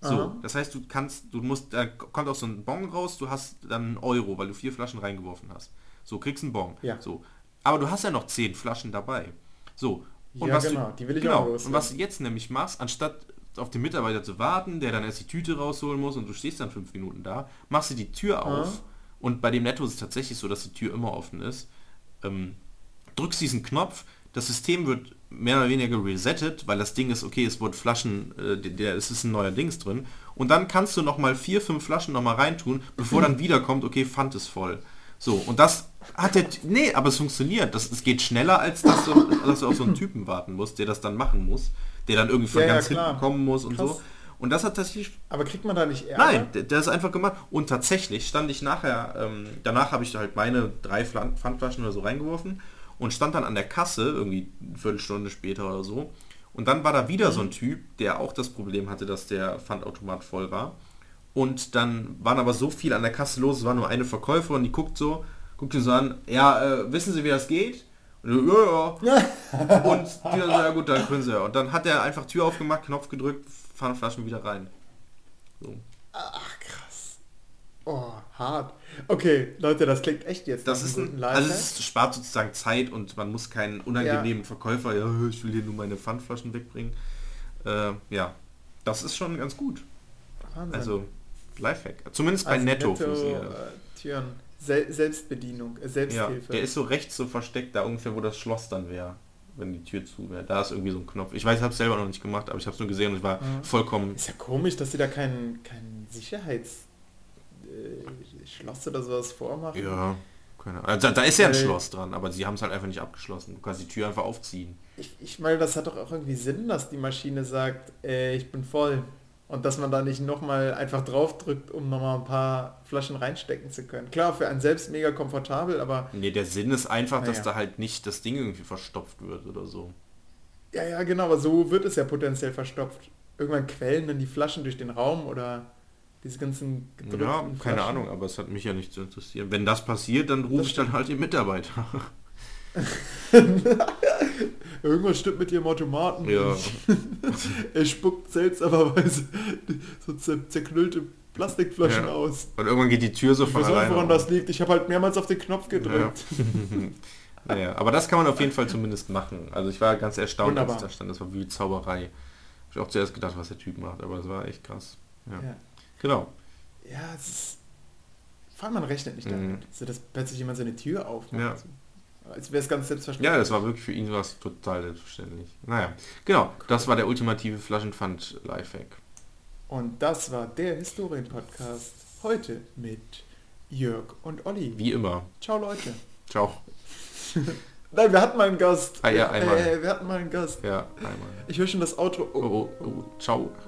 So, Aha. das heißt, du kannst, du musst, da kommt auch so ein Bon raus, du hast dann einen Euro, weil du vier Flaschen reingeworfen hast. So, kriegst einen Bon. Ja. So. Aber du hast ja noch zehn Flaschen dabei. So. Und Ja, was genau, du, die will ich genau. auch loswerden. Und was du jetzt nämlich machst, anstatt auf den Mitarbeiter zu warten, der dann erst die Tüte rausholen muss und du stehst dann fünf Minuten da, machst du die Tür Aha. auf und bei dem Netto ist es tatsächlich so, dass die Tür immer offen ist. Ähm, drückst diesen Knopf, das System wird mehr oder weniger resettet, weil das Ding ist, okay, es wird Flaschen, äh, der, es ist ein neuer Dings drin. Und dann kannst du noch mal vier, fünf Flaschen noch mal reintun, bevor dann wiederkommt, okay, Pfand ist voll. So, und das hat der, nee, aber es funktioniert. Das, es geht schneller, als dass du, dass du auf so einen Typen warten musst, der das dann machen muss, der dann irgendwie von Ja, ja, ganz klar. hinten kommen muss und Krass. so. Und das hat tatsächlich Aber kriegt man da nicht Ärger? Nein, der, ist einfach gemacht. Und tatsächlich stand ich nachher, ähm, danach habe ich halt meine drei Pfandflaschen oder so reingeworfen und stand dann an der Kasse, irgendwie eine Viertelstunde später oder so. Und dann war da wieder so ein Typ, der auch das Problem hatte, dass der Pfandautomat voll war. Und dann waren aber so viel an der Kasse los, es war nur eine Verkäuferin, die guckt so, guckt ihn so an, ja, äh, wissen Sie, wie das geht? Und, ich, ja, ja. Und die dann so, ja gut, dann können sie ja. Und dann hat er einfach Tür aufgemacht, Knopf gedrückt, Pfandflaschen wieder rein. So. Ach. Oh, hart. Okay, Leute, das klingt echt jetzt Das ist ein, also es spart sozusagen Zeit und man muss keinen unangenehmen Verkäufer, ja, ich will hier nur meine Pfandflaschen wegbringen. Äh, ja, das ist schon ganz gut. Wahnsinn. Also Lifehack. Zumindest bei Also Netto, funktioniert das. äh, Türen. Sel Selbstbedienung, äh, Ja, Selbsthilfe. der ist so rechts so versteckt, da ungefähr, wo das Schloss dann wäre, wenn die Tür zu wäre. Da ist irgendwie so ein Knopf. Ich weiß, ich habe es selber noch nicht gemacht, aber ich habe es nur gesehen und ich war Mhm. vollkommen... Ist ja komisch, dass sie da kein, kein Sicherheitsschloss äh, Schloss oder sowas vormachen. Ja, keine Ahnung. Also, da ist ja ein Weil- Schloss dran, aber sie haben es halt einfach nicht abgeschlossen. Du kannst die Tür einfach aufziehen. Ich, ich meine, das hat doch auch irgendwie Sinn, dass die Maschine sagt, äh, ich bin voll. Und dass man da nicht nochmal einfach drauf drückt, um nochmal ein paar Flaschen reinstecken zu können. Klar, für einen selbst mega komfortabel, aber Nee, der Sinn ist einfach, dass Naja. da halt nicht das Ding irgendwie verstopft wird oder so. ja, ja, genau, aber so wird es ja potenziell verstopft. Irgendwann quellen dann die Flaschen durch den Raum oder diese ganzen gedrückten Ja, keine Flaschen. Ahnung, aber es hat mich ja nicht zu interessieren. Wenn das passiert, dann rufe ich dann halt den Mitarbeiter. Irgendwas stimmt mit ihrem Automaten. ja. Er spuckt seltsamerweise so zer zerknüllte Plastikflaschen Ja. aus. Und irgendwann geht die Tür so von alleine woran das liegt. Ich habe halt mehrmals auf den Knopf gedrückt. Naja, aber das kann man auf jeden Fall zumindest machen. Also ich war ganz erstaunt, als Wunderbar. ich da stand. Das war wie Zauberei. Hab ich auch zuerst gedacht, was der Typ macht, aber es war echt krass. Ja. Genau. Ja, es ist. Vor allem man rechnet nicht damit. Mhm. So, dass plötzlich jemand seine Tür aufmacht. Ja. So. Als wäre es ganz selbstverständlich. Ja, das war wirklich für ihn was total selbstverständlich. Naja, genau. Das war der ultimative Flaschenpfand-Lifehack. Und das war der Historien-Podcast. Heute mit Jörg und Olli. Wie immer. Ciao, Leute. Ciao. Nein, wir hatten mal einen Gast. Ah ja, einmal. Äh, wir hatten mal einen Gast. Ja, einmal. Ich höre schon das Outro. Oh, oh, oh. Ciao. Ciao.